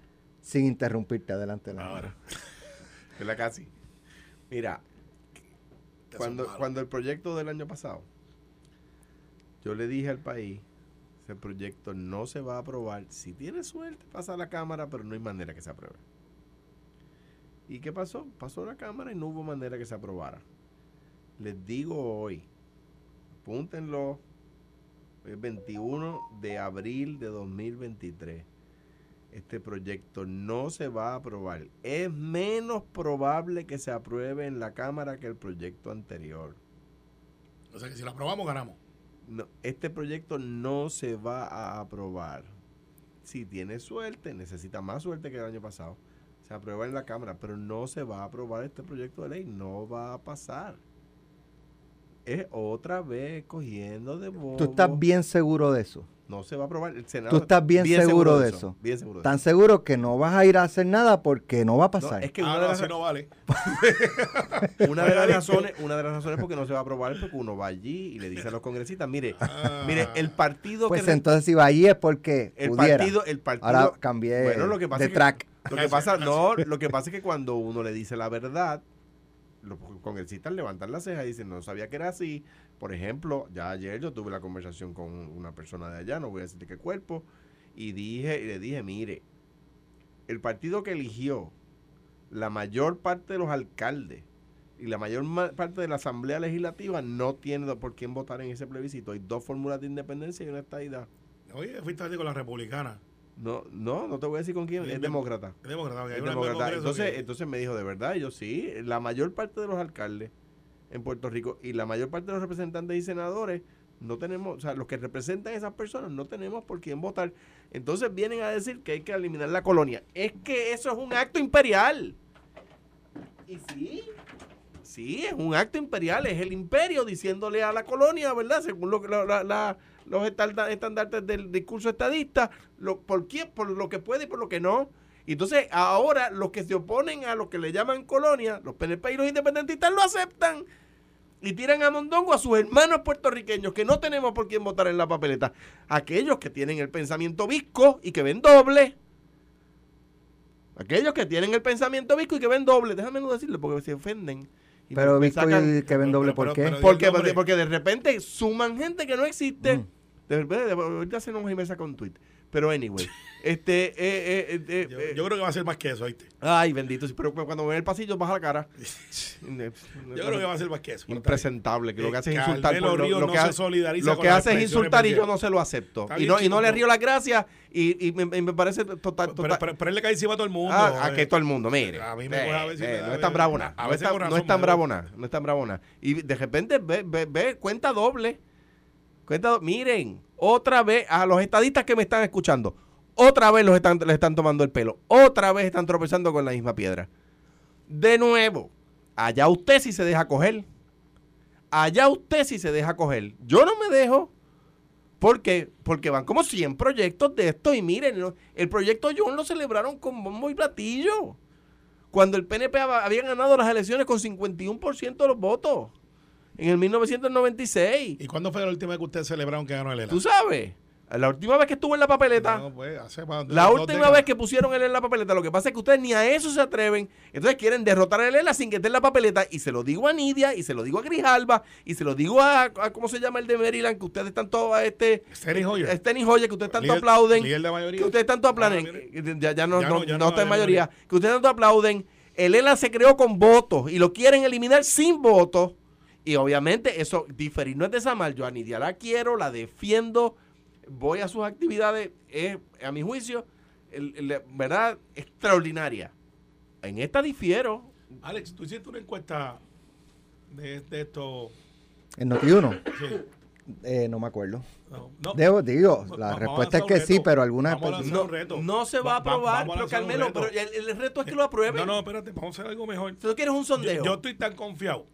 sin interrumpirte. Adelante. Leonardo. Ahora. Es la casi. Mira, cuando, cuando el proyecto del año pasado, yo le dije al país, ese proyecto no se va a aprobar. Si tiene suerte, pasa a la Cámara, pero no hay manera que se apruebe. ¿Y qué pasó? Pasó a la Cámara y no hubo manera que se aprobara. Les digo hoy, apúntenlo, es 21 de abril de 2023. Este proyecto no se va a aprobar. Es menos probable que se apruebe en la Cámara que el proyecto anterior. O sea que si lo aprobamos, ganamos. No, este proyecto no se va a aprobar. Si tiene suerte, necesita más suerte que el año pasado. Se aprueba en la Cámara, pero no se va a aprobar este proyecto de ley. No va a pasar. Es otra vez cogiendo de bobo. Tú estás bien seguro de eso. No se va a aprobar. El Senado Tú estás bien seguro de eso. Bien seguro de Tan eso. seguro que no vas a ir a hacer nada porque no va a No, pasar. es que Ah, una, no, de las, no vale. una de las razones, una de las razones por qué no se va a aprobar es porque uno va allí y le dice a los congresistas, mire, Ah. mire, el partido pues que re- entonces si va allí es porque el pudiera. partido, el partido Ahora cambié Bueno, lo que pasa de que- track. Lo que pasa, no, lo que pasa es que cuando uno le dice la verdad, los congresistas levantan la ceja y dicen, no sabía que era así. Por ejemplo, ya ayer yo tuve la conversación con una persona de allá, no voy a decir de qué cuerpo, y dije, y le dije, mire, el partido que eligió la mayor parte de los alcaldes y la mayor ma- parte de la Asamblea Legislativa no tiene por quién votar en ese plebiscito. Hay dos fórmulas de independencia y una estadidad. Oye, fuiste con la republicana. No, no, no te voy a decir con quién, es es demócrata. Es demócrata, Es. Congreso Entonces, que- entonces me dijo, de verdad, y yo sí, la mayor parte de los alcaldes en Puerto Rico y la mayor parte de los representantes y senadores no tenemos, o sea, los que representan a esas personas no tenemos por quién votar. Entonces vienen a decir que hay que eliminar la colonia. Es que eso es un acto imperial. Y sí, sí, es un acto imperial, es el imperio diciéndole a la colonia, ¿verdad? Según lo, la- la- los estandartes del discurso estadista, lo, por quién, por lo que puede y por lo que no. Y entonces ahora los que se oponen a lo que le llaman colonia, los PNP y los independentistas lo aceptan y tiran a Mondongo a sus hermanos puertorriqueños que no tenemos por quién votar en la papeleta. Aquellos que tienen el pensamiento visco y que ven doble. Aquellos que tienen el pensamiento visco y que ven doble. Déjame no decirlo porque se ofenden. Y Pero Visco sacan- y Kevin Doble, pero- ¿por pero- qué? pero- porque, nombre. porque de repente suman gente que no existe. Mm. De ahorita se nos saca un tweet. Pero anyway, este, eh, eh, eh, Yo, eh, yo creo que va a ser más que eso, ¿viste? ay, bendito, pero cuando ve el pasillo baja la cara. Yo creo que va a ser más que eso. impresentable, que lo que hace es insultar. Por lo, lo no que hace- lo con que hace es insultar y yo no se lo acepto. Y no, y no le río las gracias y, y me, parece total. Pero, total pero, pero él le cae encima a todo el mundo. Ah, a eh. que todo el mundo, mire. A mí me eh, a veces y eh, me da- no es tan bravo nada. No, es tan- con no razón es tan me bravo nada. No es tan bravo nada. Y de repente ve, ve, ve cuenta doble. Cuenta Miren, otra vez a los estadistas que me están escuchando, otra vez los están, les están tomando el pelo. Otra vez están tropezando con la misma piedra. De nuevo, allá usted si se deja coger. Allá usted si se deja coger. Yo no me dejo. ¿Por qué? Porque van como 100 proyectos de esto y miren, el proyecto John lo celebraron con bombo y platillo. Cuando el PNP hab- había ganado las elecciones con 51% de los votos. En el 1996. ¿Y cuándo fue la última vez que ustedes celebraron que ganó el ELA? ¿Tú sabes? La última vez que estuvo en la papeleta. No, pues, hace La última vez que pusieron él en la papeleta, lo que pasa es que ustedes ni a eso se atreven. Entonces quieren derrotar a Lela sin que esté en la papeleta. Y se lo digo a Nidia, y se lo digo a Grijalba, y se lo digo a, a- ¿cómo se llama el de Maryland? Que ustedes tanto a este. Steny Hoyer. Steny Hoyer, que ustedes tanto Líder- aplauden. líder de mayoría. Que ustedes tanto Ah, aplauden. mire. ya, ya no, Ya no, no, no está en mayoría. Que ustedes tanto aplauden. El ELA se creó con votos y lo quieren eliminar sin votos. Y obviamente eso, diferir no es de esa mal. Yo a Nidia la quiero, la defiendo, voy a sus actividades, es, a mi juicio, el- el- ¿verdad? Extraordinaria. En esta difiero. Alex, tú hiciste una encuesta de, de esto. En Noti1, Sí. eh, no me acuerdo. No, no. Debo, digo, la vamos respuesta es que sí, pero algunas Vamos a lanzar personas... reto. No se va a Va- va- aprobar, pero Carmelo, pero el, el reto es que lo aprueben. No, no, espérate, vamos a hacer algo mejor. Si tú quieres un sondeo. Yo, yo estoy tan confiado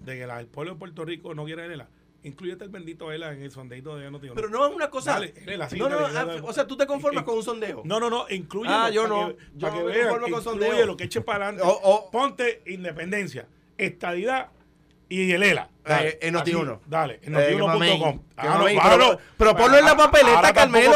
de que la- el pueblo de Puerto Rico no quiere ELA. Incluyete el bendito ELA en el sondeito de Notiuno. pero no es una cosa. Dale, sí, no, no, ah, o sea, tú te conformas con un sondeo. No, no, no, incluye. Ah, yo no. Yo que me vean, conformo con sondeo. incluye lo que eche para adelante. O- o- Ponte independencia, estadidad y el ELA. Eh, en Noti1. Aquí, Dale, en notiuno.com. pero, ponlo en la papeleta, Carmelo.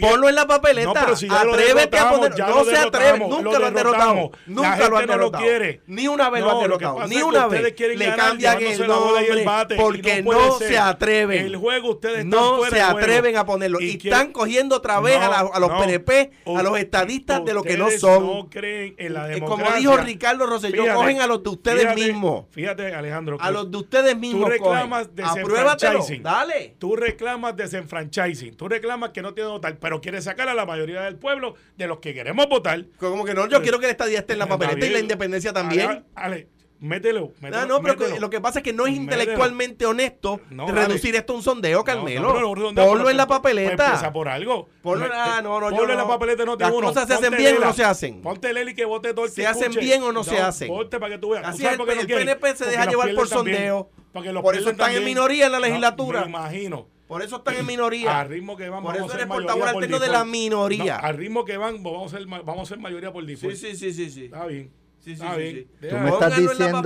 Ponlo en la papeleta. No, pero si Atrévete a poner. No se atreve. Nunca lo han derrotado. Nunca lo han no lo derrotado. quiere. Ni una vez lo han derrotado. Ni una vez. Le cambian el nombre porque no se atreven. El juego ustedes no se atreven a ponerlo. Y, están cogiendo otra vez a, los PNP, a los estadistas de lo que no son. no creen en la democracia. Como dijo Ricardo Rosselló, cogen a los de ustedes mismos. Fíjate, Alejandro. A los de ustedes mismos. reclamas cogen. desenfranchising. Dale. Tú reclamas desenfranchising. Tú reclamas que no tiene que votar, pero quieres sacar a la mayoría del pueblo de los que queremos votar. Como que no, yo quiero que la estadía esté en la papeleta y la independencia también. Ale, Ale, mételo. mételo No, no, pero mételo. lo que pasa es que no es Mételo. intelectualmente honesto No, reducir dale. esto a un sondeo, Carmelo. no, pero no, no, Ponlo pero en la pues, papeleta. pues empieza por algo. Ponlo- Me- ah, no, no, yo ponlo en no. la papeleta no Las uno. cosas se hacen bien o no se hacen. Ponte Leli que vote todo el ¿Se que hacen escuche. bien o no se hacen? Ponte para que tú veas. ¿Tú Así es, el quieren? PNP se deja llevar por sondeo. Porque los Por eso están en minoría en la No, legislatura. me imagino. Por eso están en minoría. Al ritmo que van, Por vamos eso a ser eres portavoz por alterno de la minoría. No, al ritmo que van, vamos a ser, vamos a ser mayoría por Sí, default. sí, sí, sí, sí. Está bien. Sí, sí, Está sí, bien. sí. Tú me estás diciendo,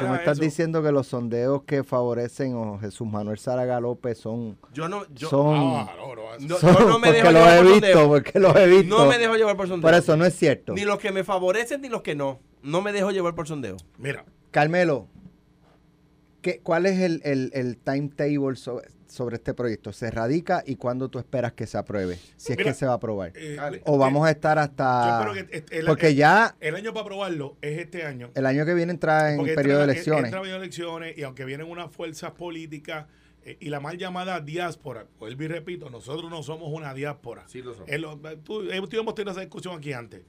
tú me estás diciendo que los sondeos que favorecen a Jesús Manuel Zaraga López son, Yo no, yo, son, Ah, no, son- yo no me dejo llevar he por visto, sondeo. porque los he visto. no me dejo llevar por sondeo. Por eso no es cierto. Ni los que me favorecen ni los que no. No me dejo llevar por sondeo. Mira, Carmelo, ¿qué- ¿cuál es el, el, el timetable so- sobre este proyecto? ¿Se radica y cuándo tú esperas que se apruebe? Si es Mira, que se va a aprobar. Eh. ¿O vamos a estar yo hasta...? espero que el, Porque el- ya el año para aprobarlo es este año. el año que viene entra en Porque periodo de elecciones. Entra periodo de elecciones y aunque vienen unas fuerzas políticas eh, y la mal llamada diáspora, vuelvo y repito, nosotros no somos una diáspora. Sí lo somos. En lo- tú- eh, tú hemos tenido esa discusión aquí antes.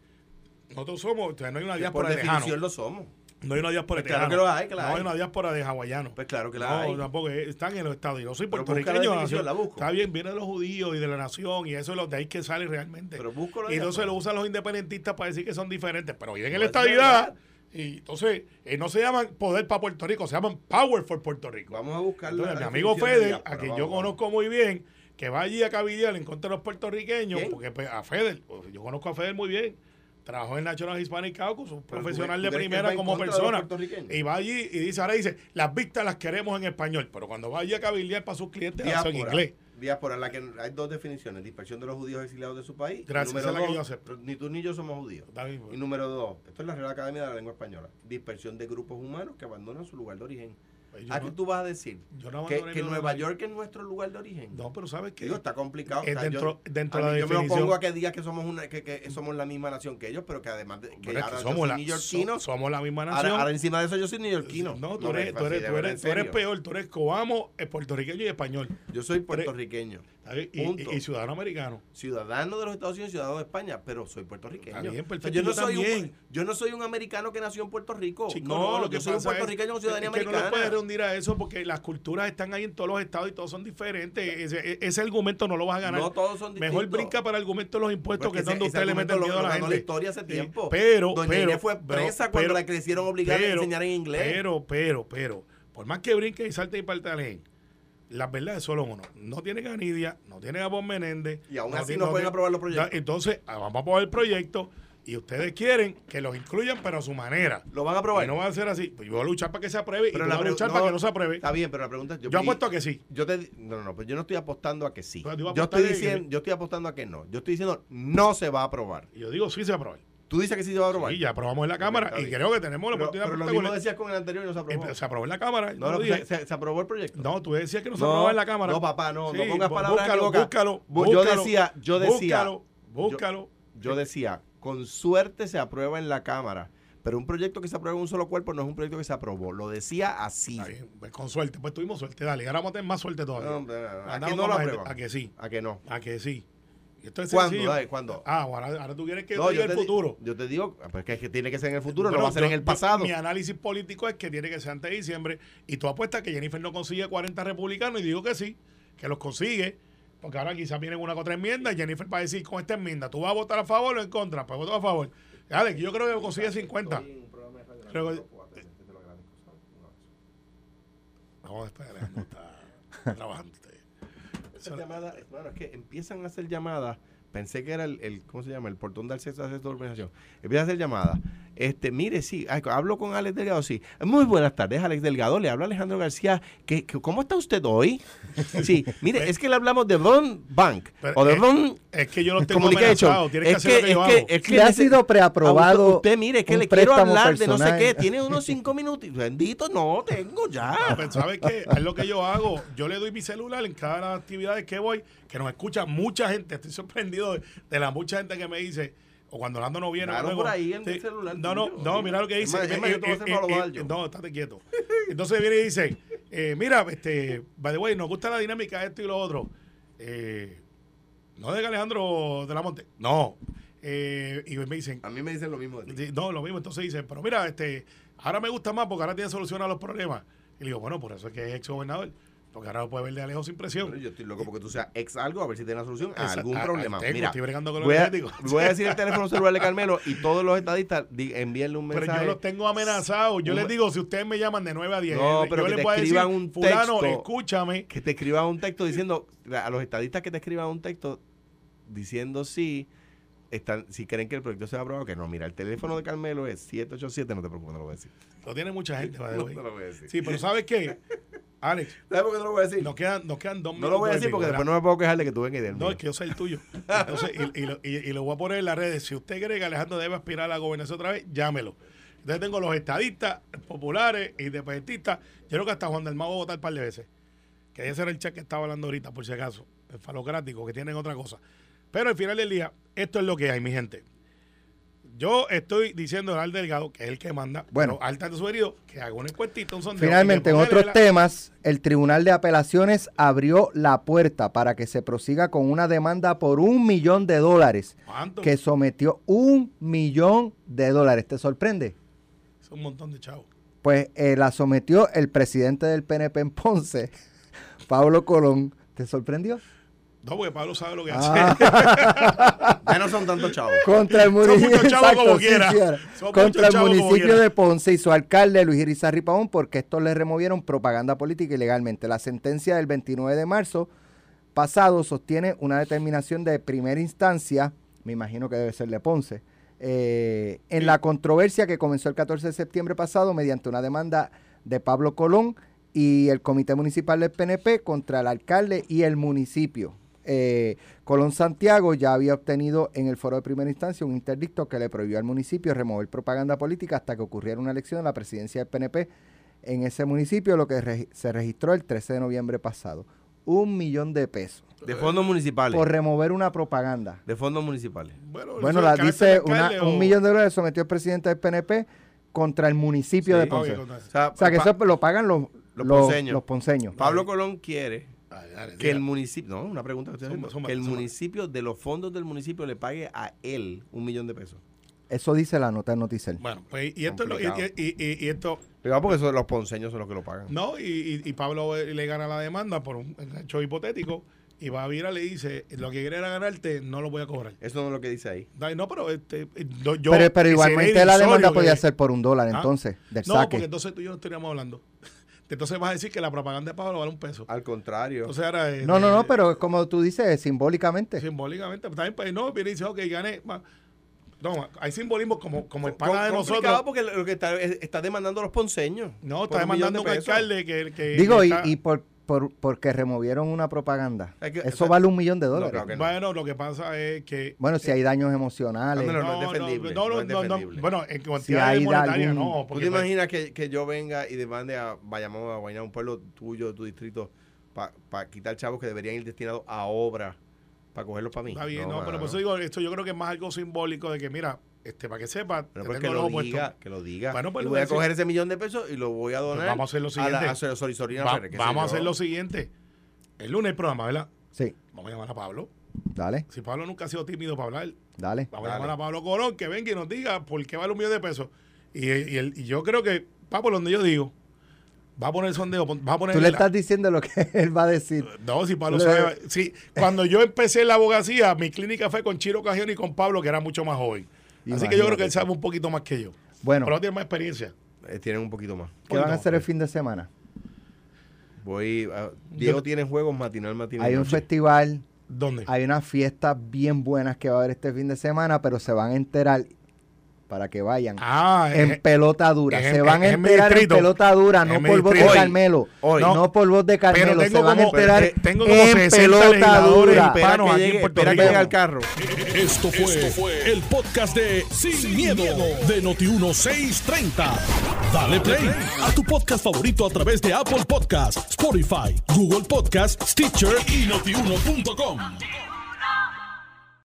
Nosotros somos, o sea, no hay una diáspora por lejano. definición lo somos. No hay una diáspora Pues de claro tejano. que lo hay, que la No hay. una diáspora de hawaianos. Pues claro que la no, hay. tampoco, eh, están en los estados. Yo soy Pero busca la puertorriqueño. definición, nació- la busco. Está bien, viene de los judíos y de la nación, y eso es lo de ahí que sale realmente. Pero busco la y entonces diáspora. lo usan los independentistas para decir que son diferentes, pero viven en No, la es verdad. Y entonces, eh, no se llaman poder para Puerto Rico, se llaman power for Puerto Rico. Vamos a buscar la Entonces, mi amigo definición de Feder, diáspora, a quien vamos, yo vamos. conozco muy bien, que va allí a cabildear en contra de los puertorriqueños, ¿Quién? porque pues, a Feder, pues, yo conozco a Feder muy bien. Trabajó en National Hispanic Caucus, un Pero profesional de primera como persona. Y va allí y dice, ahora dice, las vistas las queremos en español, pero cuando va allí a cabildear para sus clientes, las en inglés. Diáspora, en la que hay dos definiciones: dispersión de los judíos exiliados de su país. Gracias, número es la que yo acepto. Ni tú ni yo somos judíos. Pues. Y número dos, esto es la Real Academia de la Lengua Española: dispersión de grupos humanos que abandonan su lugar de origen. Pues ¿A qué tú vas a decir? yo no que que Nueva. York es nuestro lugar de origen. No, pero ¿sabes qué? Digo, está complicado. Eh, O sea, dentro- yo, dentro de mí- la yo me definición- opongo a que digas que somos una que, que somos la misma nación que ellos, pero que además de, que es ahora yo somos, soy la, so- somos la misma nación. ahora encima de eso yo soy neoyorquino. no, tú eres, tú fastidia, eres, tú eres, tú eres peor, tú eres cobamo, eh, puertorriqueño y español. Yo soy puertorriqueño. Y, Punto. y- y ciudadano americano. ciudadano de los Estados Unidos, ciudadano de España, pero soy puertorriqueño. O sea, yo, no soy un, yo no soy un americano que nació en Puerto Rico. Chico, no, lo que yo soy un puertorriqueño con ciudadanía es que no americana. le puedes reunir a eso porque las culturas están ahí en todos los estados y todos son diferentes. Ese, ese argumento no lo vas a ganar. No todos son Mejor distintos. brinca para el argumento de los impuestos, Porque que es donde ese- ese usted le mete lo- miedo a lo la ganó gente. la historia hace Sí, tiempo. Pero, Doña pero, Inés fue pero- presa cuando pero- la crecieron obligada a enseñar en inglés. Pero, pero, pero, por más que brinque y salte y patalen, las verdades solo uno. No tienen a Nidia, no tienen a Bob Menéndez. Y aún así no pueden aprobar los proyectos. Entonces, ah, vamos a aprobar el proyecto y ustedes quieren que los incluyan, pero a su manera. Lo van a aprobar. Y no va a ser así. Pues yo voy a luchar para que se apruebe y tú la vas a luchar para que no se apruebe. Está bien, pero la pregunta es... Yo vi- apuesto a que sí. Yo te, no, no, no, pues yo no estoy apostando a que sí. Pero a Yo estoy, a que- diciendo, yo estoy apostando a que no. Yo estoy diciendo no se va a aprobar. Y yo digo, sí se aprueba. Tú dices que sí se va a aprobar. Y ya aprobamos en la Cámara y creo que tenemos la pero, oportunidad pero lo mismo decías con el anterior y no se aprobó. Eh, Se aprobó en la Cámara. No, no, se, se- se aprobó el proyecto. No, tú decías que no se No, aprobaba en la Cámara. no, papá, no, no Sí, pongas palabras búscalo. Búscalo, Bu- yo búscalo, decía- yo decía- Búscalo, búscalo. Yo decía, con suerte se aprueba en la Cámara, pero un proyecto que se aprueba en un solo cuerpo no es un proyecto que se aprobó. Lo decía así. Está bien, pues con suerte. Pues tuvimos suerte. Dale, ahora vamos a tener más suerte todavía. No, hombre, no, no, ¿A Andamos que no lo aprueban? A que sí. ¿A que no? A que sí. Esto es ¿Cuándo? Dale. Ah, ahora, ahora tú quieres que No, diga yo el futuro. Yo te digo, pues que, es que tiene que ser en el futuro, no Pero va a ser yo- en el yo- pasado. Mi análisis político es que tiene que ser antes de diciembre. Y tú apuestas que Jennifer no consigue 40 republicanos. Y digo que sí, que los consigue. Porque ahora quizás vienen una contra enmienda. Y Jennifer va a decir con esta enmienda, ¿tú vas a votar a favor o en contra? Pues voto a favor. Alex, yo creo que consigue 50. Creo que- Vamos a esperar, Alejandro está trabajando. Esas llamadas, bueno, es que empiezan a hacer llamadas. Pensé que era el, el- ¿cómo se llama? El portón del sexto de organización. Empiezan a hacer llamadas. Este, mire, sí, hablo con Alex Delgado, sí. Muy buenas tardes, Alex Delgado. Le habla Alejandro García. ¿Qué, qué- cómo está usted hoy? Sí, mire, es que le hablamos de Ron Bank Pero, o de eh, Ron Es que yo los tengo amenazados. Tienes que Es hacer lo que yo es es Le ha sido preaprobado Usted, usted, mire, es que le quiero hablar de no sé qué. Tiene unos cinco minutos. Bendito, no, tengo ya. Ah, pues, ¿Sabes qué? Es lo que yo hago. Yo le doy mi celular en cada de actividades que voy, que nos escucha mucha gente. Estoy sorprendido de, de la mucha gente que me dice, o cuando Orlando no viene. Claro, por ahí en Sí. el celular No, no, no, mira lo que dice. es más, Eh, eh, back yo. no, estate quieto. Entonces viene y dice, eh, mira, este, by the way, nos gusta la dinámica esto y lo otro. Eh, no de Alejandro de la Monte. No. Eh, y me dicen, A mí me dicen lo mismo de ti. Sí, No, lo mismo. Entonces dicen, pero mira, este, ahora me gusta más porque ahora tiene solución a los problemas. Y le digo, bueno, por eso es que es ex gobernador. Porque ahora lo puede ver de lejos sin presión. Pero yo estoy loco porque tú seas ex algo a ver si tienes la solución a algún a- problema. tengo, Mira, estoy bregando con voy a, voy a decir el teléfono celular de Carmelo y todos los estadistas di- envíenle un Pero mensaje. yo los tengo amenazados. Yo Un- les digo, si ustedes me llaman de 9 a 10, No, yo pero que les te voy a decir, escriban un fulano, texto. escúchame. Que te escriban un texto diciendo, a los estadistas que te escriban un texto diciendo sí, están, si creen que el proyecto se va a aprobar o que no. Mira, el teléfono de Carmelo es 787, no te preocupes, no lo voy a decir. Lo tiene mucha gente, No te lo voy a decir. Sí, pero ¿sabes qué? Alex, ¿Sabes por qué no lo voy a decir? nos quedan, nos quedan dos No minutos. lo voy a decir porque después no me puedo quejar de que tú vengas y del No, es que yo soy el tuyo. Entonces, y, y lo, y- y lo voy a poner en las redes. Si usted cree que Alejandro debe aspirar a la gobernación otra vez, llámelo. Entonces tengo los estadistas, populares, independentistas. Yo creo que hasta Juan del Mago va a votar un par de veces. Que ese era el chat que estaba hablando ahorita, por si acaso. El falocrático, que tienen otra cosa. Pero al final del día, esto es lo que hay, mi gente. Yo estoy diciendo al delgado, que es el que manda, Bueno. al tanto sugerido, que haga una encuestita, un sondeo. Finalmente, en otros temas, el Tribunal de Apelaciones abrió la puerta para que se prosiga con una demanda por un millón de dólares ¿Cuánto? que sometió un millón de dólares. ¿Te sorprende? Es un montón de chavos. Pues eh, la sometió el presidente del PNP en Ponce, Pablo Colón. ¿Te sorprendió? No, porque Pablo sabe lo que Ah. hace. Ya no son tantos chavos. Contra el Son municipio, chavos como quiera. era. Son Contra el municipio de Ponce y su alcalde Luis Irizarry Pavón porque estos le removieron propaganda política ilegalmente. La sentencia del 29 de marzo pasado sostiene una determinación de primera instancia, me imagino que debe ser de Ponce, eh, en la controversia que comenzó el 14 de septiembre pasado mediante una demanda de Pablo Colón y el Comité Municipal del PNP contra el alcalde y el municipio. Eh, Colón Santiago ya había obtenido en el foro de primera instancia un interdicto que le prohibió al municipio remover propaganda política hasta que ocurriera una elección en la presidencia del PNP en ese municipio, lo que se registró el 13 de noviembre pasado. Un millón de pesos De fondos municipales. por remover una propaganda. De fondos municipales. Bueno, la dice de una- alcalde un o- millón de dólares sometió el presidente del PNP contra el municipio Sí. de Ponce. O sea, O sea, que eso lo pagan los, Los los, ponceños. los ponceños. Pablo Colón quiere Dale, dale, que el municipio, no, una pregunta que estoy haciendo, zumba, que el municipio de los fondos del municipio le pague a él un millón de pesos. Eso dice la nota de Noticel. Bueno, pues y esto, es lo- y, Complicado. y- y- y esto Pero porque eso, los ponceños son los que lo pagan. no, y, y- y Pablo eh, le gana la demanda por un hecho hipotético y va a vir le dice, lo que quiere era ganarte, no lo voy a cobrar. Eso no es lo que dice ahí. No, pero este, eh, yo, pero, igualmente la demanda que- podía ser por un dólar ¿Ah? entonces, del No, saque. porque entonces tú y yo no estaríamos hablando. Entonces vas a decir que la propaganda de Pablo vale un peso. Al contrario. Entonces ahora... eh, No, no, no, eh, pero como tú dices, simbólicamente. Simbólicamente, también pues, no, viene y dice, ok, gané. No, hay simbolismo como, como el pana de nosotros. porque lo que está, es- está demandando a los ponceños. No, está demandando de un alcalde que... que Digo, que y, y por, por- porque removieron una propaganda. Es que- Eso vale un millón de no, dólares. claro que no. Bueno, lo que pasa es que... Bueno, si hay daños emocionales. No es defendible, No, no, no es no, no, defendible. bueno, en Si cantidad hay monetaria algún- no. ¿Tú te pues, imaginas que, que yo venga y demande a Bayamón, a Guayana, un pueblo tuyo, de tu distrito, para quitar chavos que deberían ir destinados a obra, para cogerlos para mí? Está bien, no, pero por eso digo, esto yo creo que es más algo simbólico de que, mira, este para que sepa, pues que el lo diga, que lo diga. Bueno, pues y voy a coger ese millón de pesos y lo voy a donar Pues vamos a hacer lo a la siguiente. a Sor- Sor- Sorina Va- Ferrer, qué sé vamos a hacer lo siguiente. El lunes el programa, ¿verdad? Sí, Vamos a llamar a Pablo. dale, Si Pablo nunca ha sido tímido para hablar, dale. vamos a llamar a Pablo Colón que venga y nos diga por qué vale un millón de pesos. Y, y, el- y yo creo que, va por donde yo digo, va a poner el sondeo, va a poner Tú le la- estás diciendo lo que él va a decir. No, si Pablo Le- sabe. Sí, cuando yo empecé en la abogacía, mi clínica fue con Chiro Cajión y con Pablo, que era mucho más joven. Así que yo creo que él sabe un poquito más que yo. Bueno, Pero no tiene más experiencia. Eh, tienen un poquito más. ¿qué van a hacer el fin de semana? Voy a- Diego Yo- tiene juegos matinal, matinal. Hay un noche. festival, ¿Dónde? hay unas fiestas bien buenas que va a haber este fin de semana, pero se van a enterar para que vayan. Ah, en pelota dura. es se van a es en mi enterar en pelota dura, no por voz de. Carmelo. Hoy. No, por voz de Carmelo. Se van a como- enterar eh, tengo como en 60 pelota dura. Hispanos que aquí en llegue, Puerto espera que Rico. llegue al carro. Esto fue, el podcast de Sin, miedo, de Noti1630. Dale play a tu podcast favorito a través de Apple Podcasts, Spotify, Google Podcasts, Stitcher y notiuno.com.